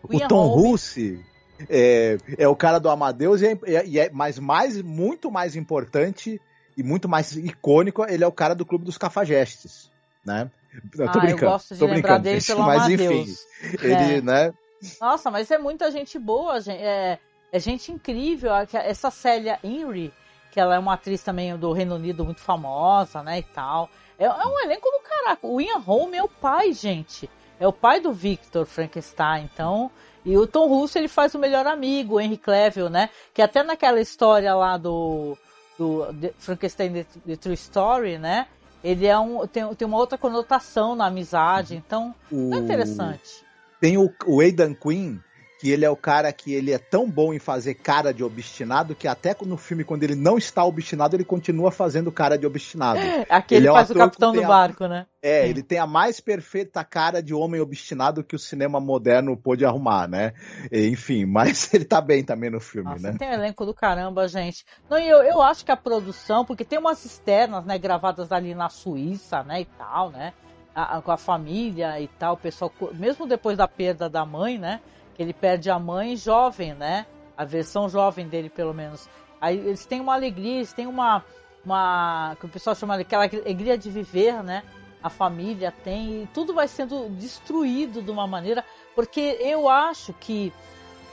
O, o Tom Russe é, é o cara do Amadeus, e é, e é, mas mais, muito mais importante e muito mais icônico, ele é o cara do Clube dos Cafajestes, né? Eu tô ah, brincando. Eu gosto de tô lembrar dele pelo mas, Amadeus. enfim, ele, é. né? Nossa, mas é muita gente boa, gente. É, é gente incrível. Essa Célia Inri, que ela é uma atriz também do Reino Unido muito famosa, né, e tal. É, é um elenco do caraca. O Ian Holm é o pai, gente. É o pai do Victor Frankenstein, então... E o Tom Russo, ele faz o melhor amigo, o Henry Clevel, né? Que até naquela história lá do, do Frankenstein The, The, True Story, né? Ele é um, tem, tem uma outra conotação na amizade, então o... é interessante. Tem o, o Aidan Quinn, que ele é o cara que ele é tão bom em fazer cara de obstinado que até no filme, quando ele não está obstinado, ele continua fazendo cara de obstinado. Aqui ele, ele é faz o capitão do barco, né? É, ele tem a mais perfeita cara de homem obstinado que o cinema moderno pôde arrumar, né? Enfim, mas ele tá bem também no filme, Nossa, né? Tem um elenco do caramba, gente. Não, eu, eu acho que a produção, porque tem umas externas, né, gravadas ali na Suíça, né, e tal, né? A, a, com a família e tal, o pessoal, mesmo depois da perda da mãe, né? Que ele perde a mãe jovem, né? A versão jovem dele, pelo menos. Aí eles têm uma alegria, eles têm uma. uma que o pessoal chama de aquela alegria de viver, né? a família tem, e tudo vai sendo destruído de uma maneira, porque eu acho que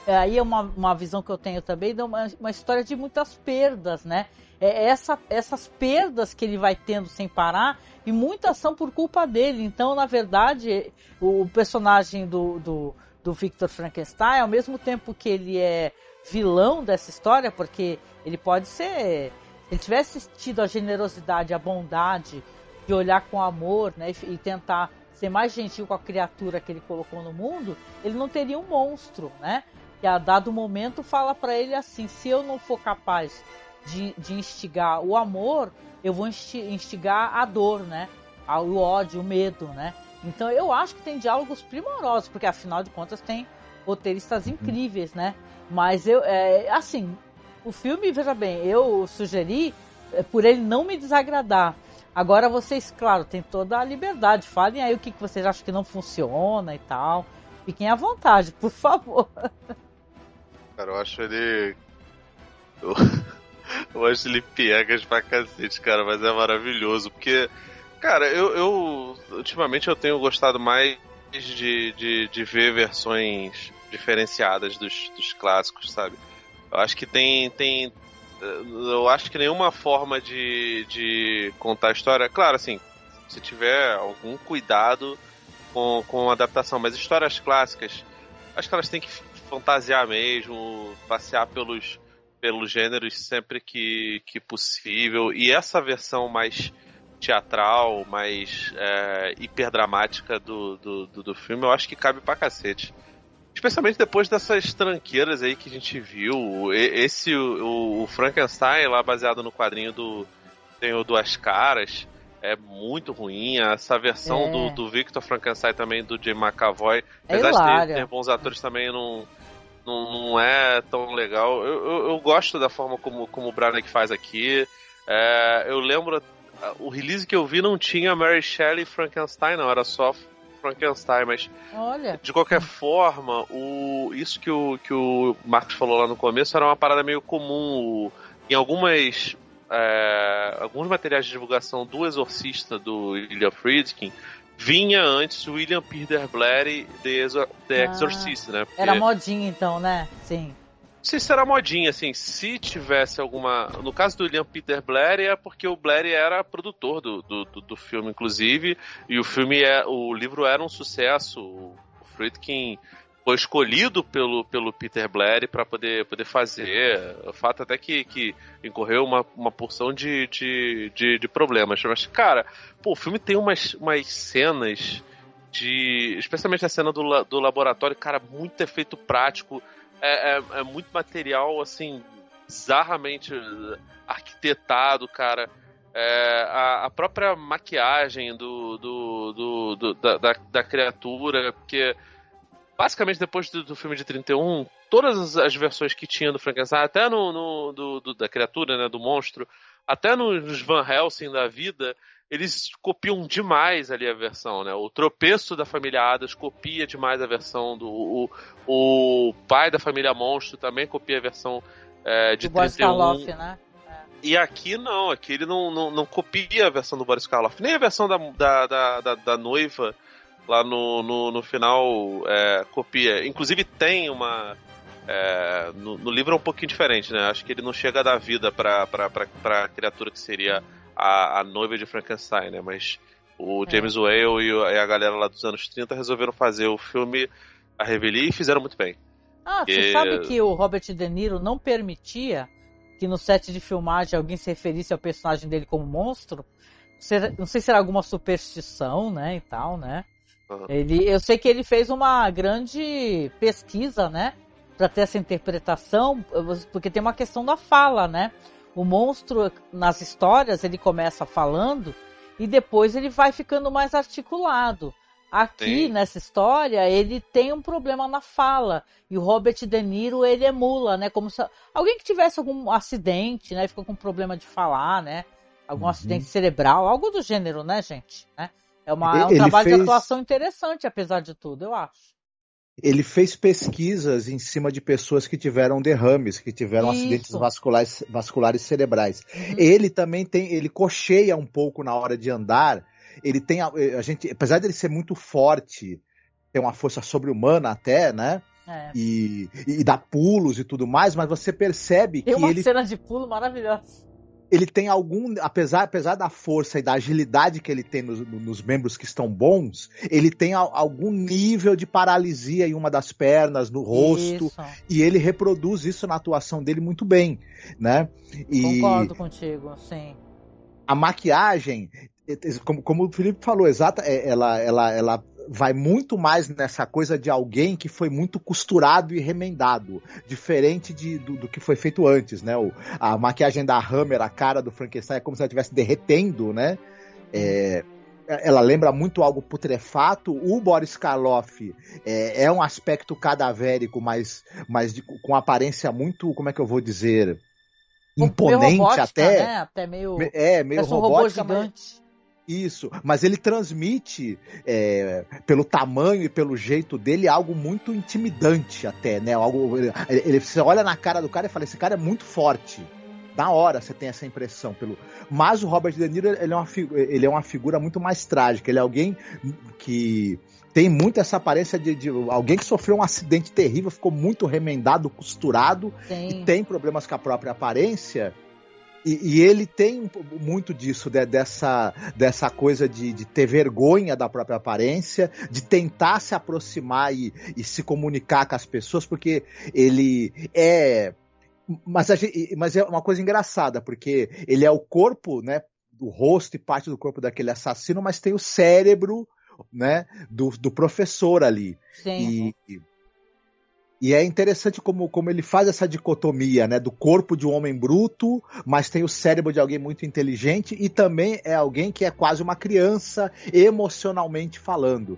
é, aí é uma, uma visão que eu tenho também, de uma, uma história de muitas perdas, né? É essa, essas perdas que ele vai tendo sem parar, e muitas são por culpa dele. Então, na verdade, o personagem do, do, do Victor Frankenstein, ao mesmo tempo que ele é vilão dessa história, porque ele pode ser. Se ele tivesse tido a generosidade, a bondade de olhar com amor né, e, e tentar ser mais gentil com a criatura que ele colocou no mundo, ele não teria um monstro, né? Que a dado momento fala para ele assim: se eu não for capaz de, de instigar o amor, eu vou instigar a dor, né? O ódio, o medo, né? Então eu acho que tem diálogos primorosos, porque afinal de contas tem roteiristas incríveis, né? Mas eu, é, assim, o filme, veja bem, eu sugeri é, por ele não me desagradar. Agora vocês, claro, têm toda a liberdade. Falem aí o que, que vocês acham que não funciona e tal. Fiquem à vontade, por favor. Cara, eu acho ele. Eu, eu acho ele piegas pra cacete, cara, mas é maravilhoso. Porque, cara, eu, eu ultimamente eu tenho gostado mais de, de, de ver versões diferenciadas dos, dos clássicos, sabe? Eu acho que tem, tem, eu acho que nenhuma forma de, de contar a história. Claro, assim, se tiver algum cuidado com, com a adaptação, mas histórias clássicas, acho que elas têm que fantasiar mesmo, passear pelos, pelos gêneros sempre que, que possível. E essa versão mais teatral, mais é, hiperdramática do, do, do, do filme, eu acho que cabe pra cacete. Especialmente depois dessas tranqueiras aí que a gente viu. Esse, o, o Frankenstein, lá baseado no quadrinho do Tem o Duas Caras, é muito ruim. Essa versão é. do, do Victor Frankenstein também, do Jim McAvoy, é apesar de ter, ter, bons atores também, não, não, não é tão legal. Eu, eu, eu, gosto da forma como, como o Branagh faz aqui. É, eu lembro, o release que eu vi não tinha Mary Shelley e Frankenstein, não, era só Frankenstein, mas Olha. de qualquer forma, o, isso que o, que o Marcos falou lá no começo era uma parada meio comum. Em algumas. É, alguns materiais de divulgação do Exorcista do William Friedkin vinha antes William Peter Blatty The, The ah, Exorcist, né? Porque... Era modinha então, né? Sim sei se era modinha, assim, se tivesse alguma. No caso do William Peter Blair, é porque o Blair era produtor do, do, do, do filme, inclusive, e o filme é. O livro era um sucesso. O Friedkin foi escolhido pelo, pelo Peter Blair para poder, poder fazer. O fato até que, que incorreu uma, uma porção de, de, de, de problemas. Mas, cara, pô, o filme tem umas, umas cenas de. Especialmente a cena do, do laboratório, cara, muito efeito prático é, é, é muito material, assim, bizarramente arquitetado, cara. É, a, a, própria maquiagem do, do, do, do da, da, da, criatura, porque basicamente depois do, do, filme de 31, todas as versões que tinha do Frankenstein, até no, no do, da criatura, né, do monstro, até nos Van Helsing da vida, eles copiam demais ali a versão, né? O tropeço da família Adas copia demais a versão do. O, o pai da família Monstro também copia a versão é, de do 31. Karloff, né? É. E aqui não, aqui ele não, não, não, copia a versão do Boris Karloff, nem a versão da, da, da, da, da noiva lá no, no, no final é, copia. Inclusive tem uma. É, no, no, livro é um pouquinho diferente, né? Acho que ele não chega a dar vida pra, pra, pra, pra criatura que seria a, a noiva de Frankenstein, né? Mas o é. James é. Whale e a galera lá dos anos 30 resolveram fazer o filme A Revelia e fizeram muito bem. Ah, você e... sabe que o Robert De Niro não permitia que no set de filmagem alguém se referisse ao personagem dele como monstro? Não sei se era alguma superstição, né, e tal, né? Uhum. Ele, eu sei que ele fez uma grande pesquisa, né? Para ter essa interpretação, porque tem uma questão da fala, né? O monstro, nas histórias, ele começa falando e depois ele vai ficando mais articulado. Aqui, Sim. nessa história, ele tem um problema na fala. E o Robert De Niro, ele emula, né? Como se alguém que tivesse algum acidente, né? Ficou com problema de falar, né? Algum uhum. acidente cerebral, algo do gênero, né, gente? Né? É, uma, é um ele trabalho fez... de atuação interessante, apesar de tudo, eu acho. Ele fez pesquisas em cima de pessoas que tiveram derrames, que tiveram Isso. acidentes vasculares, vasculares cerebrais. Uhum. Ele também tem, ele cocheia um pouco na hora de andar ele tem a, eh, a gente, apesar dele ser muito forte, tem uma força sobre-humana até, né? É. E, e dá pulos e tudo mais, mas você percebe tem que uma ele cena de pulo maravilhosa. Ele tem algum, apesar, apesar da força e da agilidade que ele tem nos, nos membros que estão bons, ele tem a, algum nível de paralisia em uma das pernas, no rosto, isso. e ele reproduz isso na atuação dele muito bem, né? E Concordo contigo, sim. A maquiagem como, como o Felipe falou, exata, é, ela, ela, ela vai muito mais nessa coisa de alguém que foi muito costurado e remendado, diferente de, do, do que foi feito antes, né? O, a maquiagem da Hammer, a cara do Frankenstein é como se ela estivesse derretendo, né? É, ela lembra muito algo putrefato. O Boris Karloff é, é um aspecto cadavérico, mas, mas de, com aparência muito, como é que eu vou dizer, imponente robótica, até. Né? Até meio. É, meio robótica, um robô gigante. Isso, mas ele transmite, é, pelo tamanho e pelo jeito dele, algo muito intimidante até, né? Algo, ele, ele, você olha na cara do cara e fala, esse cara é muito forte. Na hora você tem essa impressão. pelo Mas o Robert De Niro ele é, uma, ele é uma figura muito mais trágica. Ele é alguém que tem muito essa aparência de, de, alguém que sofreu um acidente terrível, ficou muito remendado, costurado, e tem problemas com a própria aparência. E, e, ele tem muito disso, de, dessa, dessa coisa de, de, ter vergonha da própria aparência, de tentar se aproximar e, e se comunicar com as pessoas, porque ele é. Mas, gente, mas é uma coisa engraçada, porque ele é o corpo, né? O rosto e parte do corpo daquele assassino, mas tem o cérebro, né? Do, do professor ali. Sim. E, e é interessante como, como ele faz essa dicotomia, né? Do corpo de um homem bruto, mas tem o cérebro de alguém muito inteligente e também é alguém que é quase uma criança, emocionalmente falando.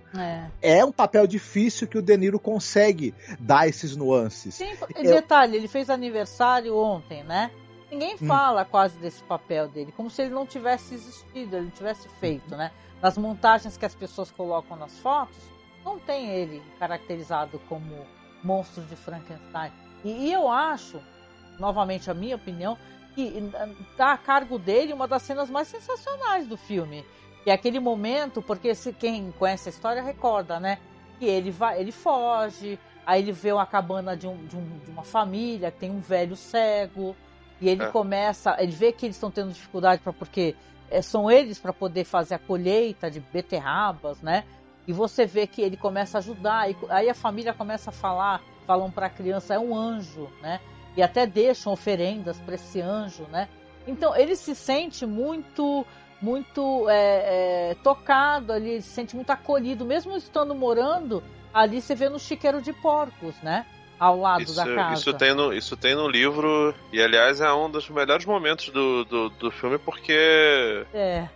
É, é um papel difícil que o De Niro consegue dar esses nuances. Sim, detalhe, ele fez aniversário ontem, né? Ninguém hum. fala hum. quase desse papel dele, como se ele não tivesse existido, ele não tivesse feito, né? Nas montagens que as pessoas colocam nas fotos, não tem ele caracterizado como monstros de Frankenstein. E, e eu acho, novamente a minha opinião, que está a cargo dele uma das cenas mais sensacionais do filme. Que é aquele momento, porque se quem conhece a história recorda, né? Que ele vai, ele foge, aí ele vê uma cabana de, um, de, um, de uma família que tem um velho cego, e ele é. começa, ele vê que eles estão tendo dificuldade para porque é, são eles para poder fazer a colheita de beterrabas, né? E você vê que ele começa a ajudar, e aí a família começa a falar, falam para a criança, é um anjo, né? E até deixam oferendas para esse anjo, né? Então ele se sente muito, muito é, é, tocado ali, ele se sente muito acolhido, mesmo estando morando ali, você vê no chiqueiro de porcos, né? Ao lado isso, da casa. Isso tem, no, isso tem no livro, e aliás é um dos melhores momentos do, do, do filme, porque. É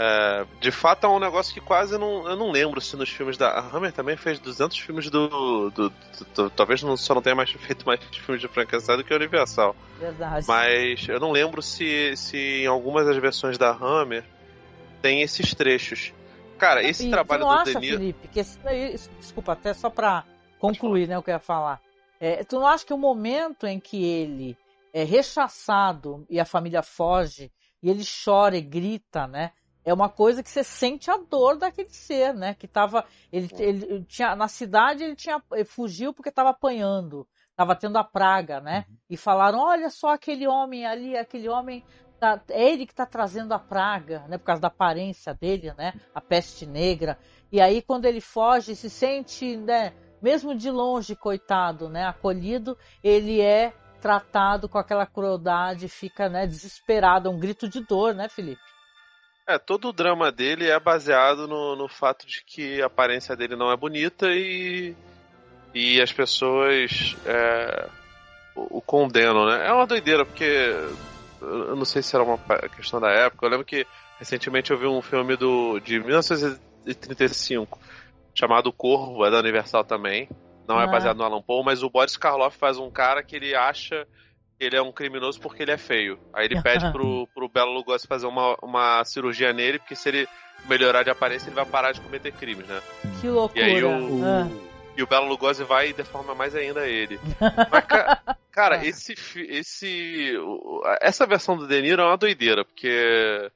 é, de fato é um negócio que quase não, eu não lembro se nos filmes da. A Hammer também fez 200 filmes do. do, do, do talvez não, só não tenha mais feito mais filmes de Frankenstein do que Universal. Verdade. Mas eu não lembro se, se em algumas das versões da Hammer tem esses trechos. Cara, esse e, trabalho tu não do acha, Deniro... Felipe, que esse, desculpa, até só pra concluir, né, o que eu ia falar. É, tu não acha que o momento em que ele é rechaçado e a família foge e ele chora e grita, né? É uma coisa que você sente a dor daquele ser, né? Que tava. Ele, ele tinha. Na cidade ele tinha. Ele fugiu porque estava apanhando. Estava tendo a praga, né? Uhum. E falaram: olha só aquele homem ali, aquele homem. Tá, é ele que está trazendo a praga, né? Por causa da aparência dele, né? A peste negra. E aí, quando ele foge, se sente, né? Mesmo de longe, coitado, né? Acolhido, ele é tratado com aquela crueldade, fica, né? Desesperado, é um grito de dor, né, Felipe? É, todo o drama dele é baseado no, no fato de que a aparência dele não é bonita e, e as pessoas é, o, o condenam, né? É uma doideira, porque eu não sei se era uma questão da época. Eu lembro que recentemente eu vi um filme do, de 1935 chamado Corvo, é da Universal também. Não é ah. é baseado no Alan Poe, mas o Boris Karloff faz um cara que ele acha ele é um criminoso porque ele é feio. Aí ele pede pro, pro Belo Lugosi fazer uma, uma cirurgia nele, porque se ele melhorar de aparência, ele vai parar de cometer crimes, né? Que loucura. E aí o, ah. e o Belo Lugosi vai e deforma mais ainda ele. Mas, cara, ah. esse, esse, essa versão do De Niro é uma doideira, porque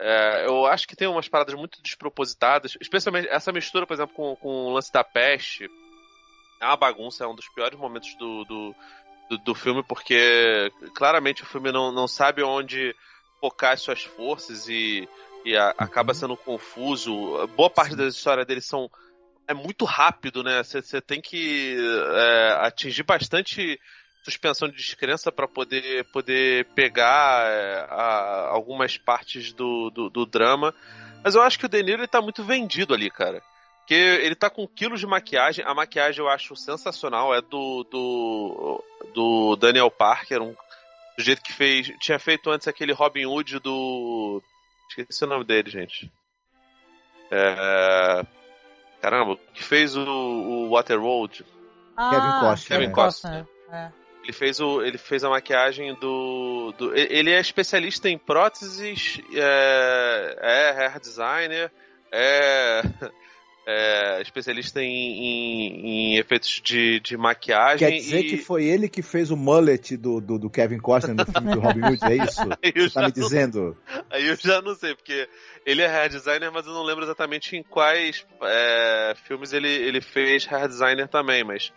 é, eu acho que tem umas paradas muito despropositadas, especialmente essa mistura, por exemplo, com, com o lance da peste é uma bagunça, é um dos piores momentos do, do, do, do filme, porque claramente o filme não, não sabe onde focar as suas forças e, e a, acaba uhum. sendo confuso. Boa parte das histórias dele são. É muito rápido, né? Você tem que é, atingir bastante suspensão de descrença para poder, poder pegar é, a, algumas partes do, do, do, drama. Mas eu acho que o De Niro ele tá muito vendido ali, cara. Porque ele tá com quilos de maquiagem. A maquiagem eu acho sensacional. É do, do, do Daniel Parker, um do jeito que fez. Tinha feito antes aquele Robin Hood do. Esqueci o nome dele, gente. É... Caramba, que fez o, o Waterworld. Ah, Kevin Costner. Kevin Costner. É. Ele fez, o, ele fez a maquiagem do, do. Ele é especialista em próteses, é, é hair designer, é é, especialista em, em, em, efeitos de, de maquiagem. Quer dizer e... que foi ele que fez o mullet do, do, do Kevin Costner no filme do Robin Hood, é isso? Você tá me dizendo? Aí eu já não sei, porque ele é hair designer, mas eu não lembro exatamente em quais é, filmes ele, ele fez hair designer também, mas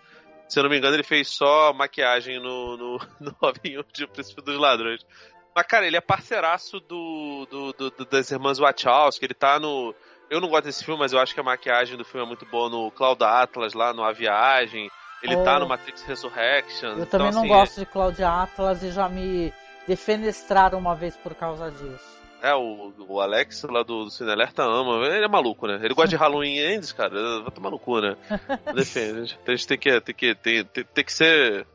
se eu não me engano ele fez só maquiagem no, no, no Robin Hood, o Príncipe dos Ladrões. Mas, cara, ele é parceiraço do, do, do das irmãs Wachowski, ele tá no eu não gosto desse filme, mas eu acho que a maquiagem do filme é muito boa no Cloud Atlas, lá no A Viagem. Ele tá no Matrix Resurrection. Eu também então, não assim, gosto de Cloud Atlas e já me defenestraram uma vez por causa disso. É, o, o Alex lá do, do Cine Alerta ama. Ele é maluco, né? Ele gosta de Halloween Ends, cara. Vai tomar no cu, né? Defende. A gente tem que, tem que, tem, tem, tem que ser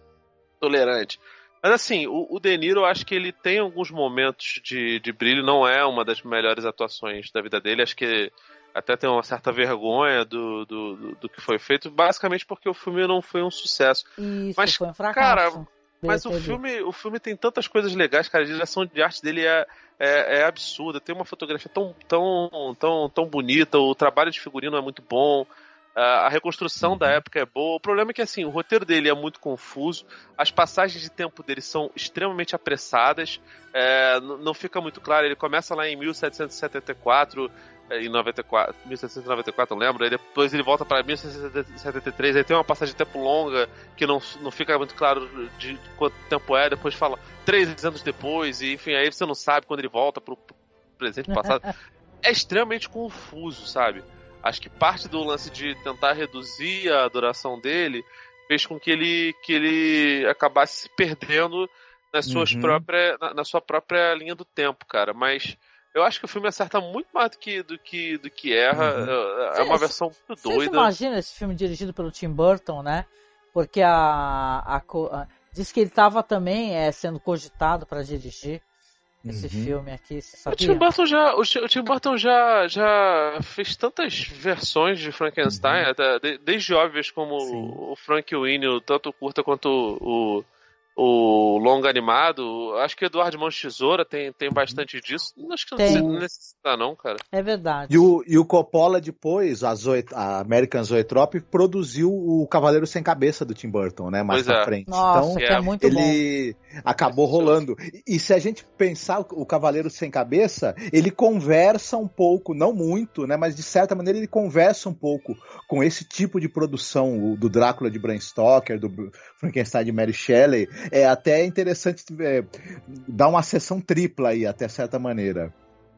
tolerante. Mas assim, o, o De Niro eu acho que ele tem alguns momentos de, de brilho, não é uma das melhores atuações da vida dele, acho que até tem uma certa vergonha do, do, do, do que foi feito, basicamente porque o filme não foi um sucesso. Isso, mas, foi um fracasso. Cara, mas o filme, o filme tem tantas coisas legais, cara. A direção de arte dele é, é, é, absurda. Tem uma fotografia tão, tão, tão, tão bonita. O trabalho de figurino é muito bom. A reconstrução da uhum. época é boa. O problema é que assim, o roteiro dele é muito confuso. As passagens de tempo dele são extremamente apressadas. É, não fica muito claro. Ele começa lá em 1774 é, em 94, 1794, lembro, aí depois ele volta para 1773, aí tem uma passagem de tempo longa que não, não fica muito claro de quanto tempo é, depois fala três anos depois, e enfim, aí você não sabe quando ele volta pro presente passado. é extremamente confuso, sabe? Acho que parte do lance de tentar reduzir a duração dele fez com que ele, que ele acabasse se perdendo nas suas uhum. próprias, na, na sua própria linha do tempo, cara, mas eu acho que o filme acerta muito mais do que, do que, do que erra. Uhum. É, é uma versão muito doida. Você imagina esse filme dirigido pelo Tim Burton, né? Porque a, a, a diz que ele estava também é, sendo cogitado para dirigir esse uhum. filme aqui. Você sabia? O Tim Burton já, o, o Tim Burton já, já fez tantas versões de Frankenstein, uhum. até, desde óbvias como Sim. o Frank Winnie, tanto curta quanto o, o o longa animado, acho que Eduardo Mãos Tesoura tem, tem bastante disso. Acho que tem. não necessita, não, cara. É verdade. E o, e o Coppola, depois, a, Zoe, a American Zoetrope, produziu o Cavaleiro Sem Cabeça do Tim Burton, né? Mais pois pra é. frente. Nossa, então, é muito ele bom. acabou rolando. E, e se a gente pensar o Cavaleiro Sem Cabeça, ele conversa um pouco, não muito, né? Mas de certa maneira ele conversa um pouco com esse tipo de produção do Drácula de Bram Stoker, do Frankenstein de Mary Shelley é até interessante é, dar uma sessão tripla aí, até certa maneira.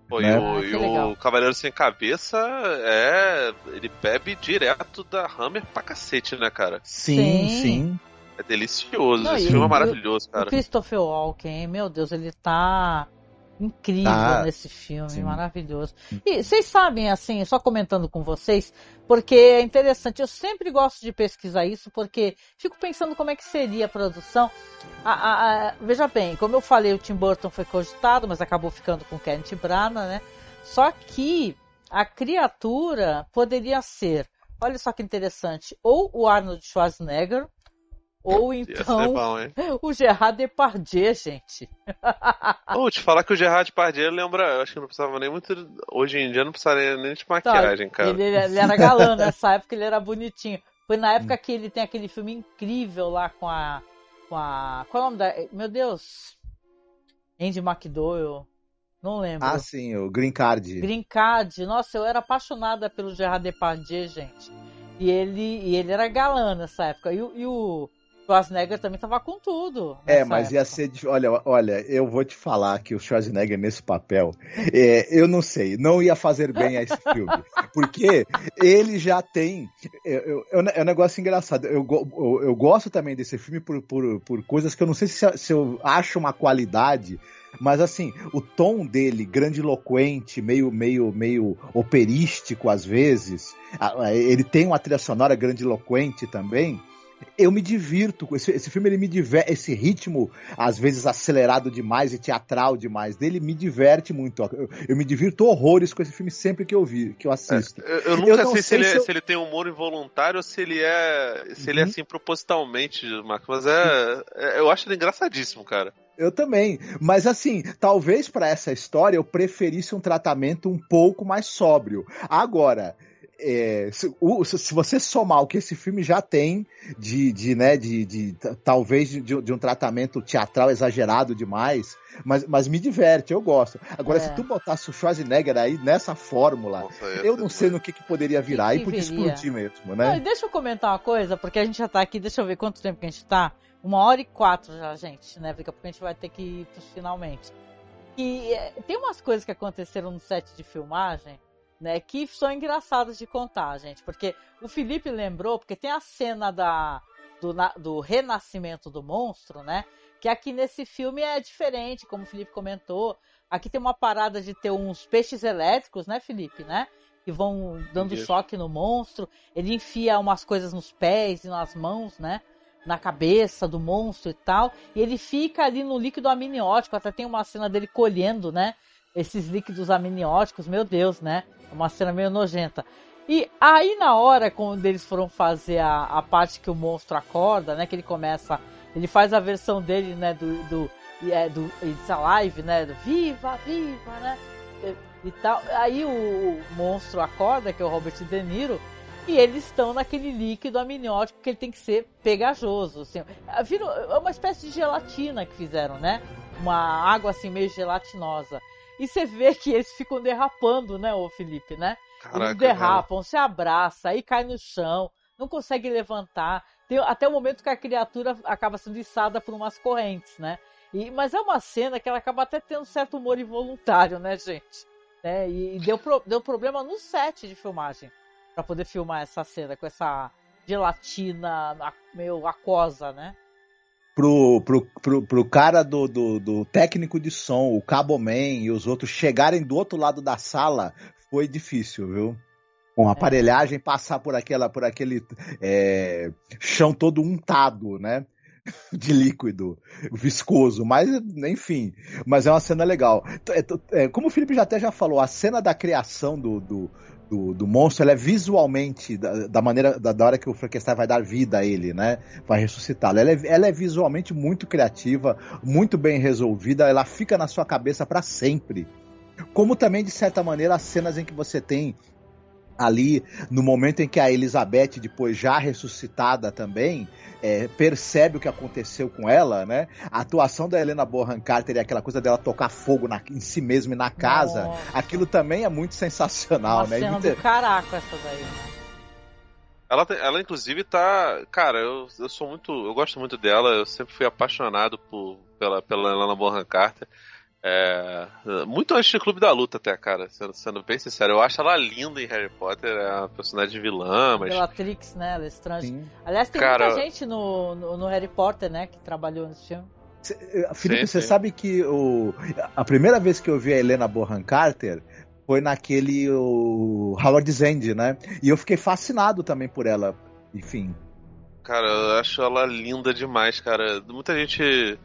Pô, né? E, o, e o, Cavaleiro Sem Cabeça é. Ele bebe direto da Hammer pra cacete, né, cara? Sim, sim. sim. É delicioso. Não, Esse filme é maravilhoso, cara. O Christopher Walken, meu Deus, ele tá. Incrível ah, nesse filme, sim. maravilhoso. E vocês sabem, assim, só comentando com vocês, porque é interessante, eu sempre gosto de pesquisar isso, porque fico pensando como é que seria a produção. A, a, a, veja bem, como eu falei, o Tim Burton foi cogitado, mas acabou ficando com Kenneth Branagh, né? Só que a criatura poderia ser, olha só que interessante, ou o Arnold Schwarzenegger, ou então bom, o Gerard Depardieu, gente. Vou te falar que o Gerard Depardieu lembra, eu acho que não precisava nem muito, hoje em dia não precisaria nem de maquiagem, tá, cara. Ele, ele, era galã nessa época, ele era bonitinho. Foi na época que ele tem aquele filme incrível lá com a com a qual é o nome da, meu Deus, Andy McDowell. Não lembro. Ah, sim, o Green Card. Green Card. Nossa, eu era apaixonada pelo Gerard Depardieu, gente. E ele, e ele era galã nessa época. E, e o Schwarzenegger também tava com tudo. É, mas época. ia ser. Olha, olha, eu vou te falar que o Schwarzenegger nesse papel, é, eu não sei, não ia fazer bem a esse filme. porque ele já tem. É um negócio engraçado. Eu, eu, eu, gosto também desse filme por, por, por coisas que eu não sei se, se eu acho uma qualidade. Mas assim, o tom dele, grandiloquente, meio, meio, meio operístico às vezes. Ele tem uma trilha sonora grandiloquente também eu me divirto. Esse, esse filme ele me diverte, esse ritmo, às vezes acelerado demais e teatral demais dele, me diverte muito. Eu, eu me divirto horrores com esse filme sempre que eu vi, que eu assisto. É, eu, eu, nunca eu sei, sei, se, ele, é, se, se, ele, tem humor involuntário ou se ele é. se uhum. ele é uhum. assim propositalmente, Marcos. Mas é, é, Eu acho ele engraçadíssimo, cara. Eu também. Mas assim, talvez para essa história eu preferisse um tratamento um pouco mais sóbrio. Agora, é, se, o, se, você somar o que esse filme já tem de, de, né, de, de talvez de, de, um tratamento teatral exagerado demais, mas, mas me diverte, eu gosto. Agora, é. se tu botasse o Schwarzenegger aí nessa fórmula, Nossa, eu não sei no que, que poderia virar que que e podia explodir mesmo, né? Não, deixa eu comentar uma coisa, porque a gente já tá aqui, deixa eu ver quanto tempo que a gente tá. Uma hora e quatro já, gente, né? Porque a gente vai ter que ir finalmente. E é, tem umas coisas que aconteceram no set de filmagem né? Que são engraçadas de contar, gente. Porque o Felipe lembrou, porque tem a cena da, do, do renascimento do monstro, né? Que aqui nesse filme é diferente, como o Felipe comentou. Aqui tem uma parada de ter uns peixes elétricos, né, Felipe, né? Que vão dando Isso. choque no monstro. Ele enfia umas coisas nos pés e nas mãos, né? Na cabeça do monstro e tal. E ele fica ali no líquido amniótico. Até tem uma cena dele colhendo, né? Esses líquidos amnióticos, meu Deus, né? Uma cena meio nojenta. E aí na hora quando eles foram fazer a, a parte que o monstro acorda, né? Que ele começa. Ele faz a versão dele, né? Do. do, é, do It's Alive, né? Do Viva, Viva, né? E, e tal. Aí o, o monstro acorda, que é o Robert De Niro, e eles estão naquele líquido amniótico que ele tem que ser pegajoso. Assim. É uma espécie de gelatina que fizeram, né? Uma água assim meio gelatinosa. E você vê que eles ficam derrapando, né, ô Felipe, né? Caraca, eles derrapam, cara. se abraça, aí cai no chão, não consegue levantar. Tem, até o momento que a criatura acaba sendo içada por umas correntes, né? E, mas é uma cena que ela acaba até tendo certo humor involuntário, né, gente? É, e, e deu, pro, deu problema no set de filmagem para poder filmar essa cena com essa gelatina meio aquosa, né? Pro, pro, pro, pro cara do, do, do, técnico de som, o Cabo Man e os outros chegarem do outro lado da sala foi difícil, viu? Com a é. aparelhagem passar por aquela por aquele é, chão todo untado, né? de líquido, viscoso, mas enfim, mas é uma cena legal. É, é, como o Felipe já até já falou, a cena da criação do, do, do, do monstro, ela é visualmente, da, da maneira, da, da, hora que o Frankenstein vai dar vida a ele, né? Vai ressuscitá-lo. Ela é, ela é visualmente muito criativa, muito bem resolvida, ela fica na sua cabeça para sempre. Como também, de certa maneira, as cenas em que você tem ali no momento em que a Elizabeth, depois já ressuscitada também, é, percebe o que aconteceu com ela, né? A atuação da Helena Bonham Carter e aquela coisa dela tocar fogo na, em si mesma e na casa, Nossa. aquilo também é muito sensacional, Uma né? Cena muito... do caraca essa daí, né? Ela, ela inclusive tá. Cara, eu, eu sou muito. Eu gosto muito dela, eu sempre fui apaixonado por, pela, pela Helena Bonham Carter. É, muito antes do Clube da Luta, até, cara. Sendo, sendo, bem sincero, eu acho ela linda em Harry Potter, é uma personagem vilã, mas. Bellatrix, né? Ela é estranha. Sim. Aliás, tem cara, muita gente no, no, no, Harry Potter, né? Que trabalhou nesse filme. Felipe, sim, você sim. sabe que o, a primeira vez que eu vi a Helena Bonham Carter foi naquele o Howard Zend, né? E eu fiquei fascinado também por ela. Enfim. Cara, eu acho ela linda demais, cara. Muita gente.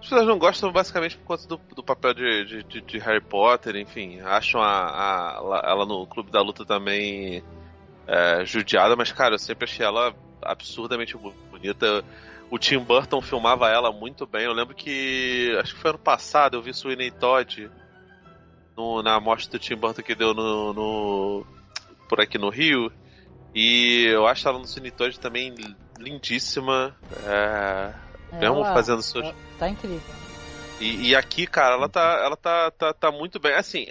As pessoas não gostam basicamente por conta do, do papel de, de, de, Harry Potter, enfim. Acham a, a, ela no Clube da Luta também é, judiada, mas, cara, eu sempre achei ela absurdamente bonita. O Tim Burton filmava ela muito bem. Eu lembro que. Acho que foi ano passado, eu vi Sweeney Todd no, na amostra do Tim Burton que deu no, no, por aqui no Rio. E eu acho ela no Sweeney Todd também lindíssima. É, mesmo ela, fazendo suas. Tá incrível. E, e, aqui, cara, ela tá, ela tá, tá, tá muito bem. Assim,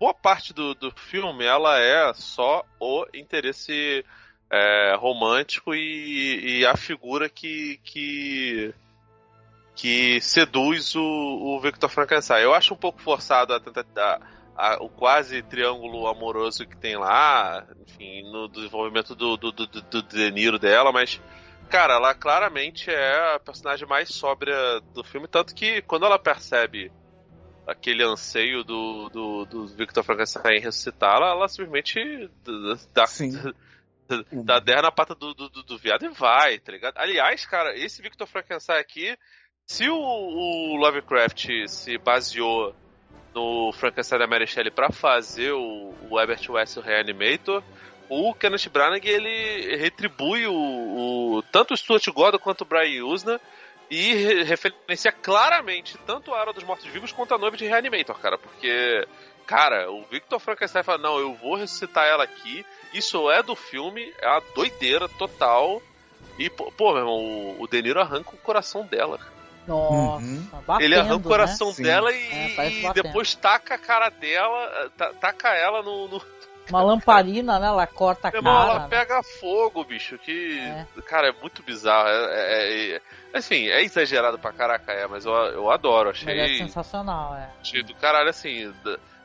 boa parte do, do filme ela é só o interesse é, romântico e, e, a figura que, que, que seduz o, o Victor Frankenstein. Eu acho um pouco forçado a tentar. A, o quase triângulo amoroso que tem lá, enfim, no desenvolvimento do, do, do, do De Niro dela, mas, cara, ela claramente é a personagem mais sóbria do filme, tanto que quando ela percebe aquele anseio do, do, do Victor Frankenstein ressuscitá-la, ela simplesmente dá, dá der na pata do, do, do, viado e vai, tá ligado? Aliás, cara, esse Victor Frankenstein aqui, se o, o Lovecraft se baseou no Frankenstein da Mary Shelley pra fazer o, o Herbert West o Reanimator, o Kenneth Branagh ele retribui o, o tanto o Stuart Gordon quanto o Brian Usna e referencia claramente tanto a Hora dos Mortos-Vivos quanto a Noiva de Reanimator, cara, porque, cara, o Victor Frankenstein fala, não, eu vou ressuscitar ela aqui, isso é do filme, é uma doideira total, e, pô, meu irmão, o, o De Niro arranca o coração dela, Nossa, uhum. batendo, Ele arranca o coração né? dela e, é, e depois taca a cara dela, taca ela no, no uma lamparina, né? Ela corta a cara. ela né? pega fogo, bicho. Que. É. Cara, é muito bizarro. É, é, é, assim, é exagerado pra caraca, é, mas eu, eu adoro. Achei. Mas é sensacional, é. Achei do caralho, assim.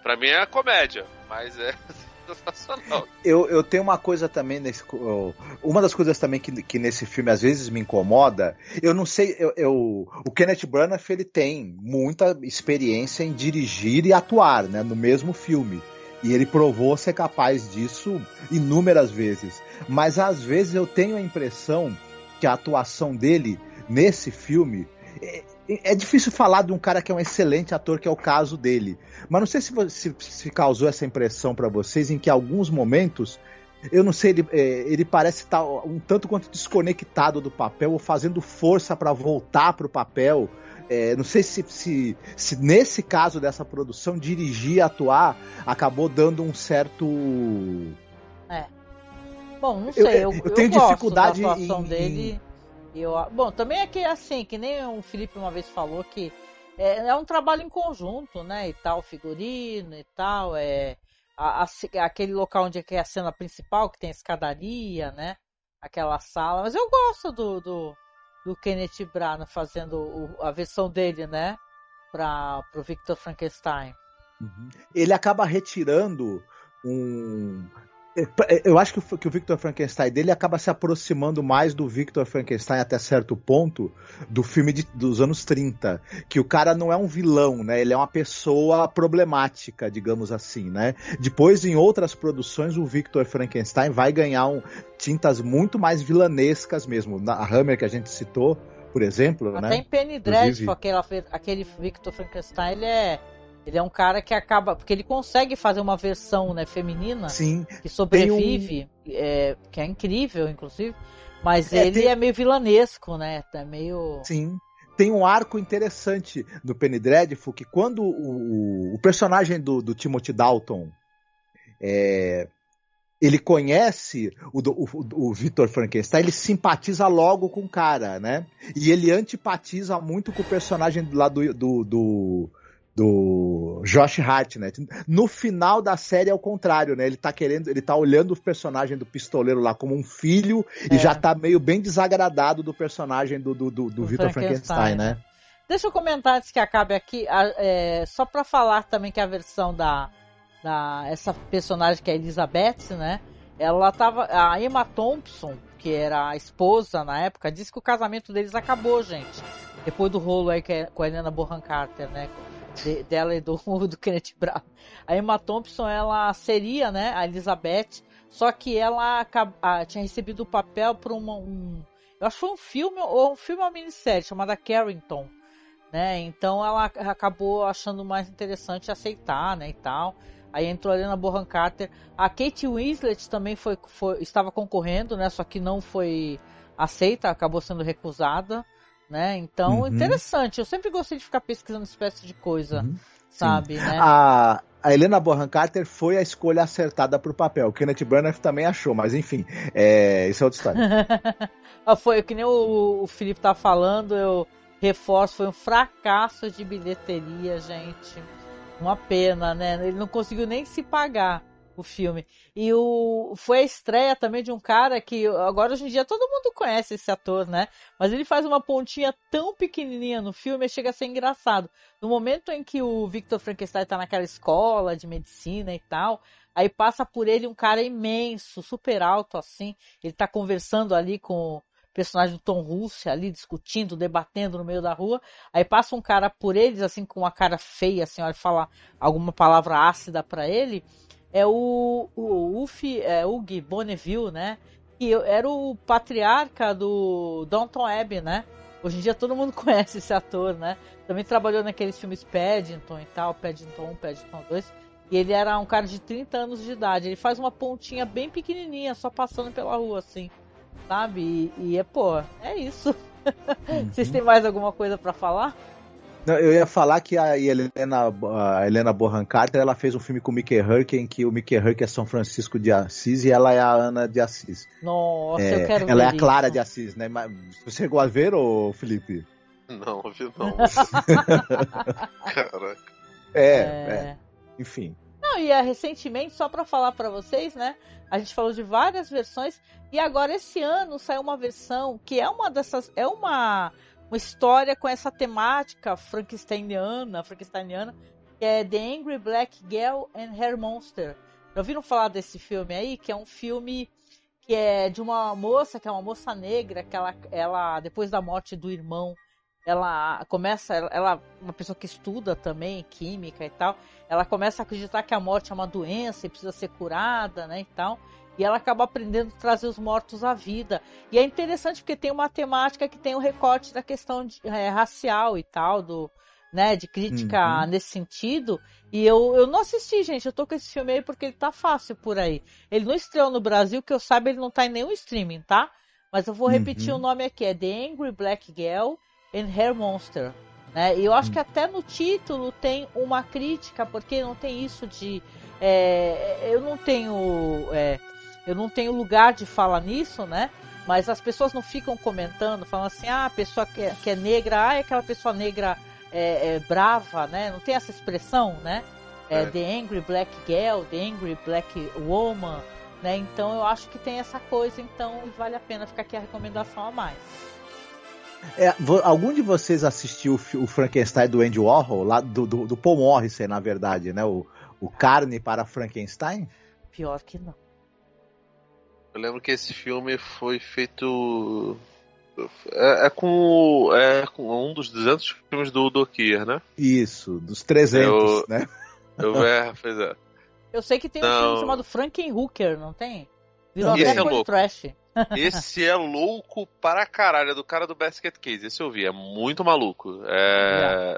Pra mim é comédia, mas é. Sensacional. Eu, eu tenho uma coisa também nesse. Uma das coisas também que, que nesse filme às vezes me incomoda. Eu não sei. Eu, eu, o Kenneth Branagh ele tem muita experiência em dirigir e atuar, né? No mesmo filme. E ele provou ser capaz disso inúmeras vezes. Mas às vezes eu tenho a impressão que a atuação dele nesse filme. É, é difícil falar de um cara que é um excelente ator, que é o caso dele. Mas não sei se, se, se causou essa impressão para vocês, em que alguns momentos eu não sei, ele, é, ele parece estar um tanto quanto desconectado do papel ou fazendo força para voltar para o papel. É, não sei se, se, se, nesse caso dessa produção, dirigir, atuar, acabou dando um certo. É. Bom, não sei. Eu, eu, eu tenho eu dificuldade da atuação em, dele. Eu, bom, também é que assim, que nem o Felipe uma vez falou que é, é um trabalho em conjunto, né? E tal, figurino e tal. É, a, a, aquele local onde é, é a cena principal, que tem a escadaria, né? Aquela sala. Mas eu gosto do, do do Kenneth Branagh fazendo o, a versão dele, né? Para o Victor Frankenstein. Uhum. Ele acaba retirando um eu acho que o, que o Victor Frankenstein dele acaba se aproximando mais do Victor Frankenstein até certo ponto do filme de, dos anos 30. Que o cara não é um vilão, né? Ele é uma pessoa problemática, digamos assim, né? Depois, em outras produções, o Victor Frankenstein vai ganhar um, tintas muito mais vilanescas mesmo. Na Hammer que a gente citou, por exemplo, Até né? em Penny Dreadful, aquele, aquele Victor Frankenstein, ele é ele é um cara que acaba. Porque ele consegue fazer uma versão né, feminina Sim, que sobrevive, um... é, que é incrível, inclusive. Mas é, ele tem... é meio vilanesco, né? É meio. Sim. Tem um arco interessante no Penny Dreadful que quando o, o personagem do, do Timothy Dalton é, ele conhece o, o, o Victor Frankenstein, ele simpatiza logo com o cara, né? E ele antipatiza muito com o personagem lá do, do, do, do Josh Hartnett. No final da série é o contrário, né? Ele tá querendo, ele tá olhando o personagem do pistoleiro lá como um filho é. e já tá meio bem desagradado do personagem do, do, do, do Victor Frankenstein, Frankenstein, né? Deixa eu comentar antes que acabe aqui, é, só para falar também que a versão da, da essa personagem que é a Elizabeth, né? Ela tava a Emma Thompson, que era a esposa na época, disse que o casamento deles acabou, gente Depois do rolo aí é com a Helena Bonham Carter, né? De, dela e do, do Kenneth Branagh. A Emma Thompson, ela seria, né, a Elizabeth, só que ela a, tinha recebido o papel por uma, um... Eu acho que foi um filme, ou um filme ou uma minissérie, chamada Carrington, né? Então ela acabou achando mais interessante aceitar, né, e tal. Aí entrou a Helena Bonham Carter. A Kate Winslet também foi, foi, estava concorrendo, né? Só que não foi aceita, acabou sendo recusada, né? Então, uhum. interessante. Eu sempre gostei de ficar pesquisando espécie de coisa, uhum. sabe, né? A, a Helena Bonham Carter foi a escolha acertada para o papel. O Kenneth Branagh também achou, mas enfim, é, isso é outra história. Ah, foi que nem o, o Felipe tá falando, eu reforço, foi um fracasso de bilheteria, gente. Uma pena, né? Ele não conseguiu nem se pagar o filme. E o foi a estreia também de um cara que agora hoje em dia todo mundo conhece esse ator, né? Mas ele faz uma pontinha tão pequenininha no filme, chega a ser engraçado. No momento em que o Victor Frankenstein tá naquela escola de medicina e tal, aí passa por ele um cara imenso, super alto assim, ele tá conversando ali com personagem do Tom Russo ali discutindo, debatendo no meio da rua. Aí passa um cara por eles, assim, com uma cara feia, assim, olha, fala alguma palavra ácida para ele. É o, o Uf, é, Hugh Bonneville, né? Que era o patriarca do Downton Abbey, né? Hoje em dia todo mundo conhece esse ator, né? Também trabalhou naqueles filmes Paddington e tal, Paddington 1, Paddington 2. E ele era um cara de 30 anos de idade. Ele faz uma pontinha bem pequenininha, só passando pela rua, assim sabe? E, e é, pô, é isso. Uhum. Vocês têm mais alguma coisa para falar? Não, eu ia falar que a Helena, a Helena Bonham Carter ela fez um filme com o Mickey Herc, em que o Mickey Herc é São Francisco de Assis e ela é a Ana de Assis. Nossa, é, eu quero Ela é a Clara de Assis, né? Mas você chegou a ver, ô Felipe? Não, viu não. Caraca. É, é, é. Enfim. Não, e é, recentemente, só para falar para vocês, né? A gente falou de várias versões e agora esse ano saiu uma versão que é uma dessas, é uma uma história com essa temática frankensteiniana, frankensteiniana, que é The Angry Black Girl and Her Monster. Já ouviram falar desse filme aí? Que é um filme que é de uma moça, que é uma moça negra, que ela, ela depois da morte do irmão, ela começa, ela uma pessoa que estuda também química e tal, ela começa a acreditar que a morte é uma doença e precisa ser curada, né, e tal. E ela acaba aprendendo a trazer os mortos à vida. E é interessante porque tem uma temática que tem o um recorte da questão de, é, racial e tal, do, né, de crítica uhum. nesse sentido. E eu, eu não assisti, gente. Eu tô com esse filme aí porque ele tá fácil por aí. Ele não estreou no Brasil, que eu saiba, ele não tá em nenhum streaming, tá? Mas eu vou repetir uhum. o nome aqui: é The Angry Black Girl and Hair Monster. Né? E eu acho que até no título tem uma crítica, porque não tem isso de. É, eu não tenho. É, eu não tenho lugar de falar nisso, né? Mas as pessoas não ficam comentando, falando assim, ah, a pessoa que é, que é negra, ah, é aquela pessoa negra é, é, brava, né? Não tem essa expressão, né? É, é. The Angry Black Girl, The Angry Black Woman, né? Então eu acho que tem essa coisa, então vale a pena ficar aqui a recomendação a mais. É, algum de vocês assistiu o Frankenstein do Andy Warhol, lá do, do, do Paul Morrison, na verdade, né? O, o Carne para Frankenstein? Pior que não. Eu lembro que esse filme foi feito. É, é com, é com um dos 200 filmes do Udo Kier, né? Isso, dos 300, eu, né? Eu, é, pois é. Eu sei que tem não. um filme chamado Frankenhooker, não tem? Virou até é louco. trash. Esse é louco para caralho, é do cara do Basket Case. Esse eu vi, é muito maluco. É.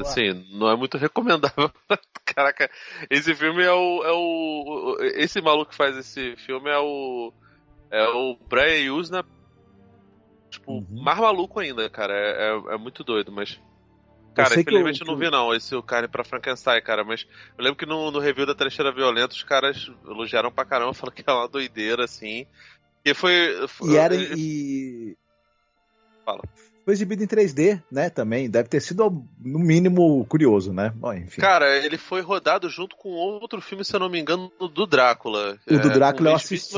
Assim, não é muito recomendável. Caraca, esse filme é o, é o. Esse maluco que faz esse filme é o. É o Brian Usna. Tipo, uhum. mais maluco ainda, cara. É, é, é muito doido, mas. Cara, infelizmente eu, eu, não vi não esse o Carne pra Frankenstein, cara, mas eu lembro que no, no review da Trecheira Violenta os caras elogiaram pra caramba, falaram que é uma doideira, assim. E foi. foi e era e. Fala. Foi exibido em 3D, né? Também. Deve ter sido, no mínimo, curioso, né? Bom, enfim. Cara, ele foi rodado junto com outro filme, se eu não me engano, do Drácula. O do é, Drácula eu assisti.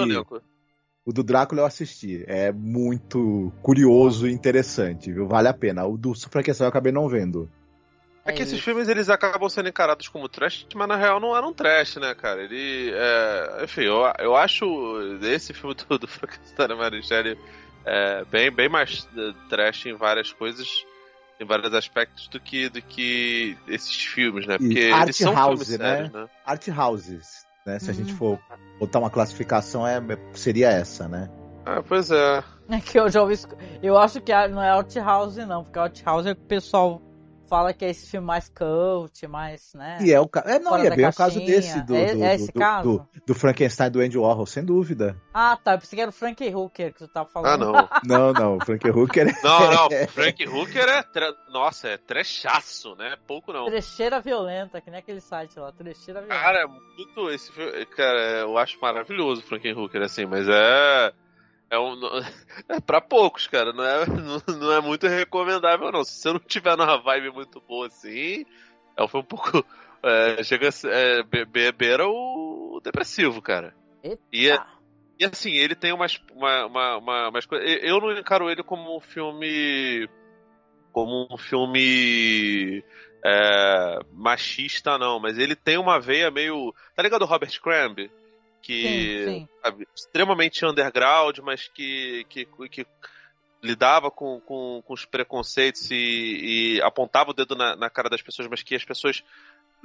O do Drácula eu assisti. É muito curioso e interessante, viu? Vale a pena. O do Frankenstein eu acabei não vendo. É que esses filmes eles acabam sendo encarados como trash, mas na real não eram trash, né, cara? Ele. É... Enfim, eu, eu acho esse filme do, do Frankenstein Mary Shelley é, bem, bem mais é, trash em várias coisas. em vários aspectos do que, do que esses filmes, né? Porque Art eles são house, filmes né? sérios, né? Art houses, né? Se a gente Hum. for botar uma classificação, é, seria essa, né? Ah, pois é. É que eu já ouvi. isso- Eu acho que não é Out House, não, porque Out House é o pessoal fala que é esse filme mais cult, mais, né? E é o ca... é, não, e é bem o caso caixinha. desse do, É- do, é esse do- caso? do- do Frankenstein do Andy Warhol, sem dúvida. Ah, tá. Eu pensei que era o Frank Hooker que tu tava Ah, falando. não. Não, não, o Frank Hooker é Não, não. Frank Hooker é. Tre... Nossa, é trechaço, né? Pouco não. Trecheira violenta, que nem aquele site lá. Trecheira violenta. Cara, é muito. Esse filme, cara, eu acho maravilhoso o Frank Hooker, assim, mas é. É, um, é pra poucos, cara. Não é, não, não é muito recomendável, não. Se você não tiver numa vibe muito boa assim, é um filme um pouco. É, chega a ser. É, be- be- beira o depressivo, cara. Eita. E, é- e assim, ele tem umas, uma, uma, uma- umas coisas. Eu não encaro ele como um filme. Como um filme. é, machista, não, mas ele tem uma veia meio. Tá ligado o Robert Crumb? Que. Sim, sim. sabe, extremamente underground, mas que, que, que lidava com, com, com os preconceitos e, e apontava o dedo na, na cara das pessoas, mas que as pessoas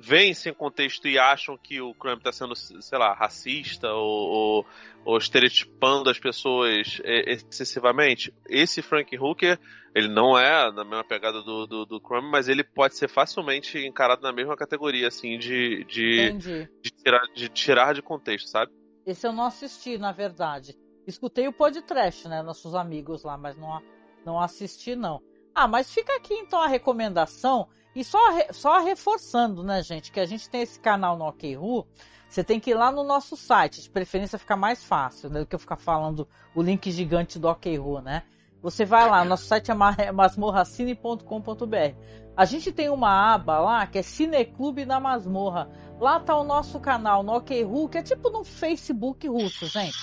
veem sem contexto e acham que o Crumb está sendo, sei lá, racista ou, ou, ou estereotipando as pessoas eh, excessivamente. Esse Frank Hooker, ele não é na mesma pegada do, do, do Crumb, mas ele pode ser facilmente encarado na mesma categoria, assim, de, de, de, tirar, de tirar de contexto, sabe? Esse eu não assisti, na verdade. Escutei o podcast, né? Nossos amigos lá, mas não, não assisti, não. Ah, mas fica aqui então a recomendação. E só, só reforçando, né, gente, que a gente tem esse canal no OKRU. Você tem que ir lá no nosso site, de preferência fica mais fácil, né, do que eu ficar falando o link gigante do OKRU, né? Você vai lá, nosso site é é masmorracine.com.br. A gente tem uma aba lá que é Cineclube da Masmorra. Lá tá o nosso canal no OKRU, que é tipo no Facebook russo, gente.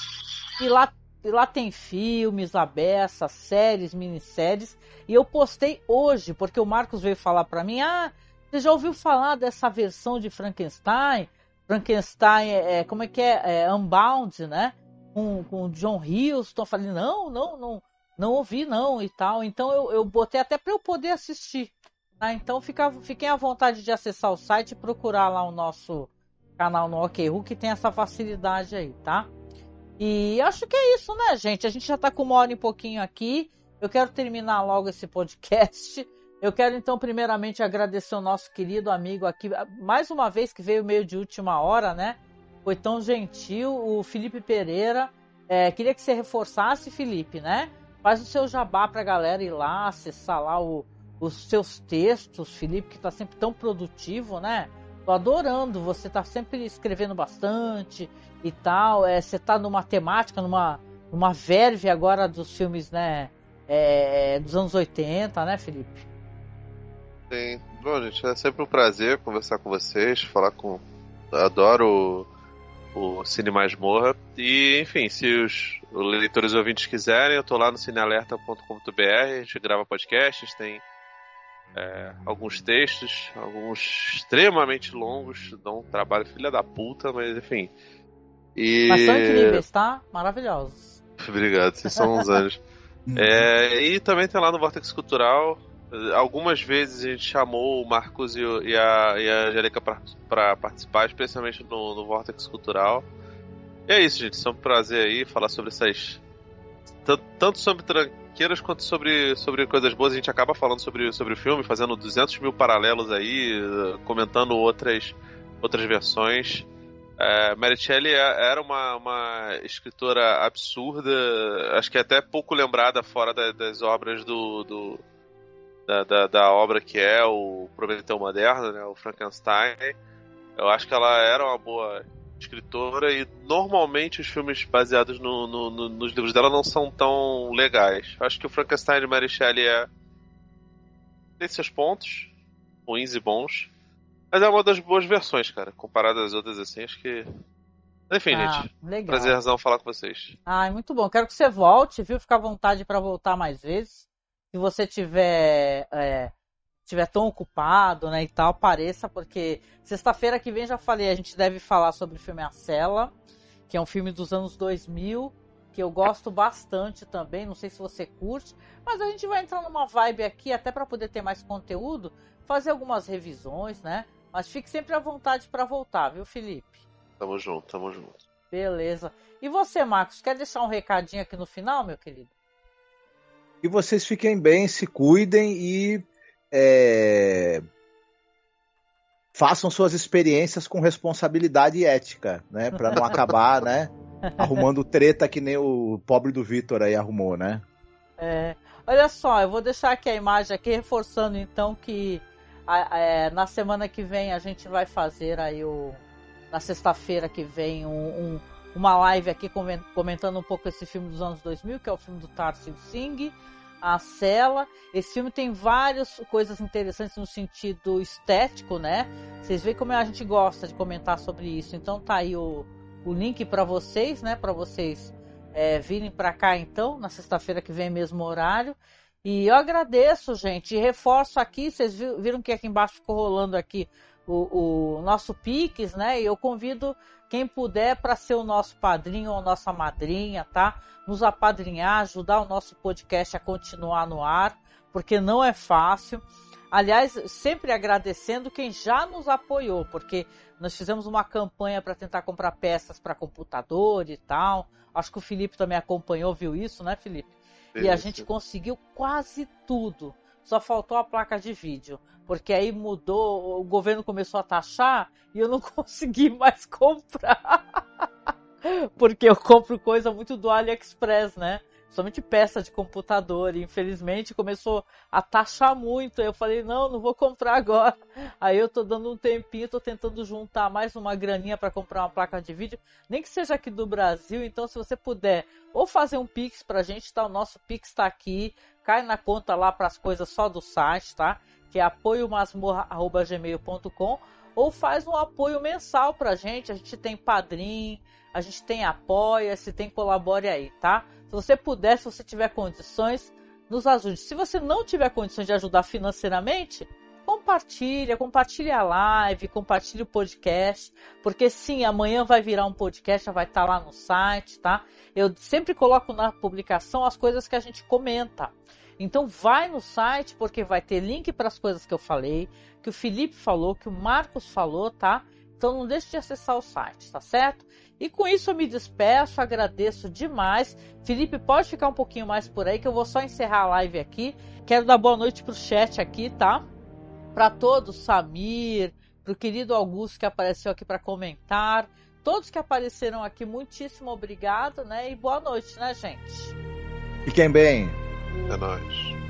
E lá, lá tem filmes, abessas, séries, minisséries. E eu postei hoje, porque o Marcos veio falar pra mim: ah, você já ouviu falar dessa versão de Frankenstein? Frankenstein, é, é, como é que é? é Unbound, né? Com, com John Huston. Eu falei: não, não, não, não ouvi não e tal. Então eu, eu botei até pra eu poder assistir. Tá? Então fica, fiquem à vontade de acessar o site e procurar lá o nosso canal no OKRU, que tem essa facilidade aí, tá? E acho que é isso, né, gente? A gente já tá com uma hora e pouquinho aqui. Eu quero terminar logo esse podcast. Eu quero, então, primeiramente agradecer o nosso querido amigo aqui, mais uma vez que veio meio de última hora, né? Foi tão gentil, o Felipe Pereira. É, queria que você reforçasse, Felipe, né? Faz o seu jabá pra galera ir lá, acessar lá o, os seus textos, Felipe, que tá sempre tão produtivo, né? Tô adorando, você tá sempre escrevendo bastante e tal. É, você tá numa temática, numa, numa verve agora dos filmes, né? é, dos anos 80, né, Felipe? Sim. Bom, gente, é sempre um prazer conversar com vocês, falar com. Adoro o, o Cine Masmorra. E, enfim, se os, leitores ouvintes quiserem, eu tô lá no cinealerta.com.br, a gente grava podcasts, tem é, alguns textos, alguns extremamente longos, dão um trabalho filha da puta, mas enfim. E... Mas são incríveis, tá? Maravilhosos. Obrigado, vocês são uns anjos. É, e também tem lá no Vortex Cultural. Algumas vezes a gente chamou o Marcos e, e a, e a Angélica para participar, especialmente no, no Vortex Cultural. E é isso, gente. É um prazer aí falar sobre essas. tan- Tanto sobre tranqueiras quanto sobre, sobre coisas boas. A gente acaba falando sobre, sobre o filme, fazendo 200 mil paralelos aí, comentando outras, outras versões. É, Mary é- era uma, uma escritora absurda, acho que até pouco lembrada fora da- das obras do, do- da, da, da obra que é o Prometeu Moderno, né, o Frankenstein. Eu acho que ela era uma boa escritora e normalmente os filmes baseados no, no- no- nos livros dela não são tão legais. Acho que o Frankenstein de Mary Shelley é tem seus pontos ruins e bons. Mas é uma das boas versões, cara. Comparado às outras, assim, acho que. Enfim, Ah, gente. legal. Prazerzão falar com vocês. Ai, muito bom. Quero que você volte, viu? Fica à vontade para voltar mais vezes. Se você tiver, é, tiver tão ocupado, né, e tal, apareça, porque sexta-feira que vem já falei, a gente deve falar sobre o filme A Cela, que é um filme dos anos 2000, que eu gosto bastante também. Não sei se você curte, mas a gente vai entrar numa vibe aqui até para poder ter mais conteúdo, fazer algumas revisões, né? Mas fique sempre à vontade para voltar, viu, Felipe? Tamo junto, tamo junto. Beleza. E você, Marcos, quer deixar um recadinho aqui no final, meu querido? Que vocês fiquem bem, se cuidem e é, façam suas experiências com responsabilidade e ética, né? Para não acabar, né? Arrumando treta que nem o pobre do Vitor aí arrumou, né? É, olha só, eu vou deixar aqui a imagem aqui reforçando então que a, a, é, na semana que vem a gente vai fazer aí o na sexta-feira que vem um, um, uma live aqui comentando um pouco esse filme dos anos 2000, que é o filme do Tarsil Singh a Cela. Esse filme tem várias coisas interessantes no sentido estético, né? Vocês veem como a gente gosta de comentar sobre isso. Então tá aí o, o link para vocês, né? Para vocês é, virem para cá então, na sexta-feira que vem, mesmo horário. E eu agradeço, gente. E reforço aqui, vocês viram que aqui embaixo ficou rolando aqui o, o nosso Pix, né? E eu convido quem puder para ser o nosso padrinho ou nossa madrinha, tá? Nos apadrinhar, ajudar o nosso podcast a continuar no ar, porque não é fácil. Aliás, sempre agradecendo quem já nos apoiou, porque nós fizemos uma campanha para tentar comprar peças para computador e tal. Acho que o Felipe também acompanhou, viu isso, né, Felipe? E a gente conseguiu quase tudo. Só faltou a placa de vídeo porque aí mudou, o governo começou a taxar e eu não consegui mais comprar. porque eu compro coisa muito do AliExpress, né? Somente peça de computador. E infelizmente começou a taxar muito. Eu falei, não, não vou comprar agora. Aí eu tô dando um tempinho, tô tentando juntar mais uma graninha para comprar uma placa de vídeo, nem que seja aqui do Brasil. Então, se você puder, ou fazer um Pix pra gente, tá? O nosso Pix tá aqui. Cai na conta lá para as coisas só do site, tá? que é apoiomasmorra.gmail.com ou faz um apoio mensal pra gente. A gente tem Padrim, a gente tem Apoia-se, tem Colabore aí, tá? Se você puder, se você tiver condições, nos ajude. Se você não tiver condições de ajudar financeiramente, compartilha, compartilha a live, compartilha o podcast, porque sim, amanhã vai virar um podcast, já vai estar lá no site, tá? Eu sempre coloco na publicação as coisas que a gente comenta. Então vai no site porque vai ter link para as coisas que eu falei, que o Felipe falou, que o Marcos falou, tá? Então não deixe de acessar o site, tá certo? E com isso eu me despeço, agradeço demais. Felipe, pode ficar um pouquinho mais por aí que eu vou só encerrar a live aqui. Quero dar boa noite pro chat aqui, tá? Para todos, Samir, pro querido Augusto que apareceu aqui para comentar, todos que apareceram aqui, muitíssimo obrigado, né? E boa noite, né, gente? Fiquem bem. É nóis.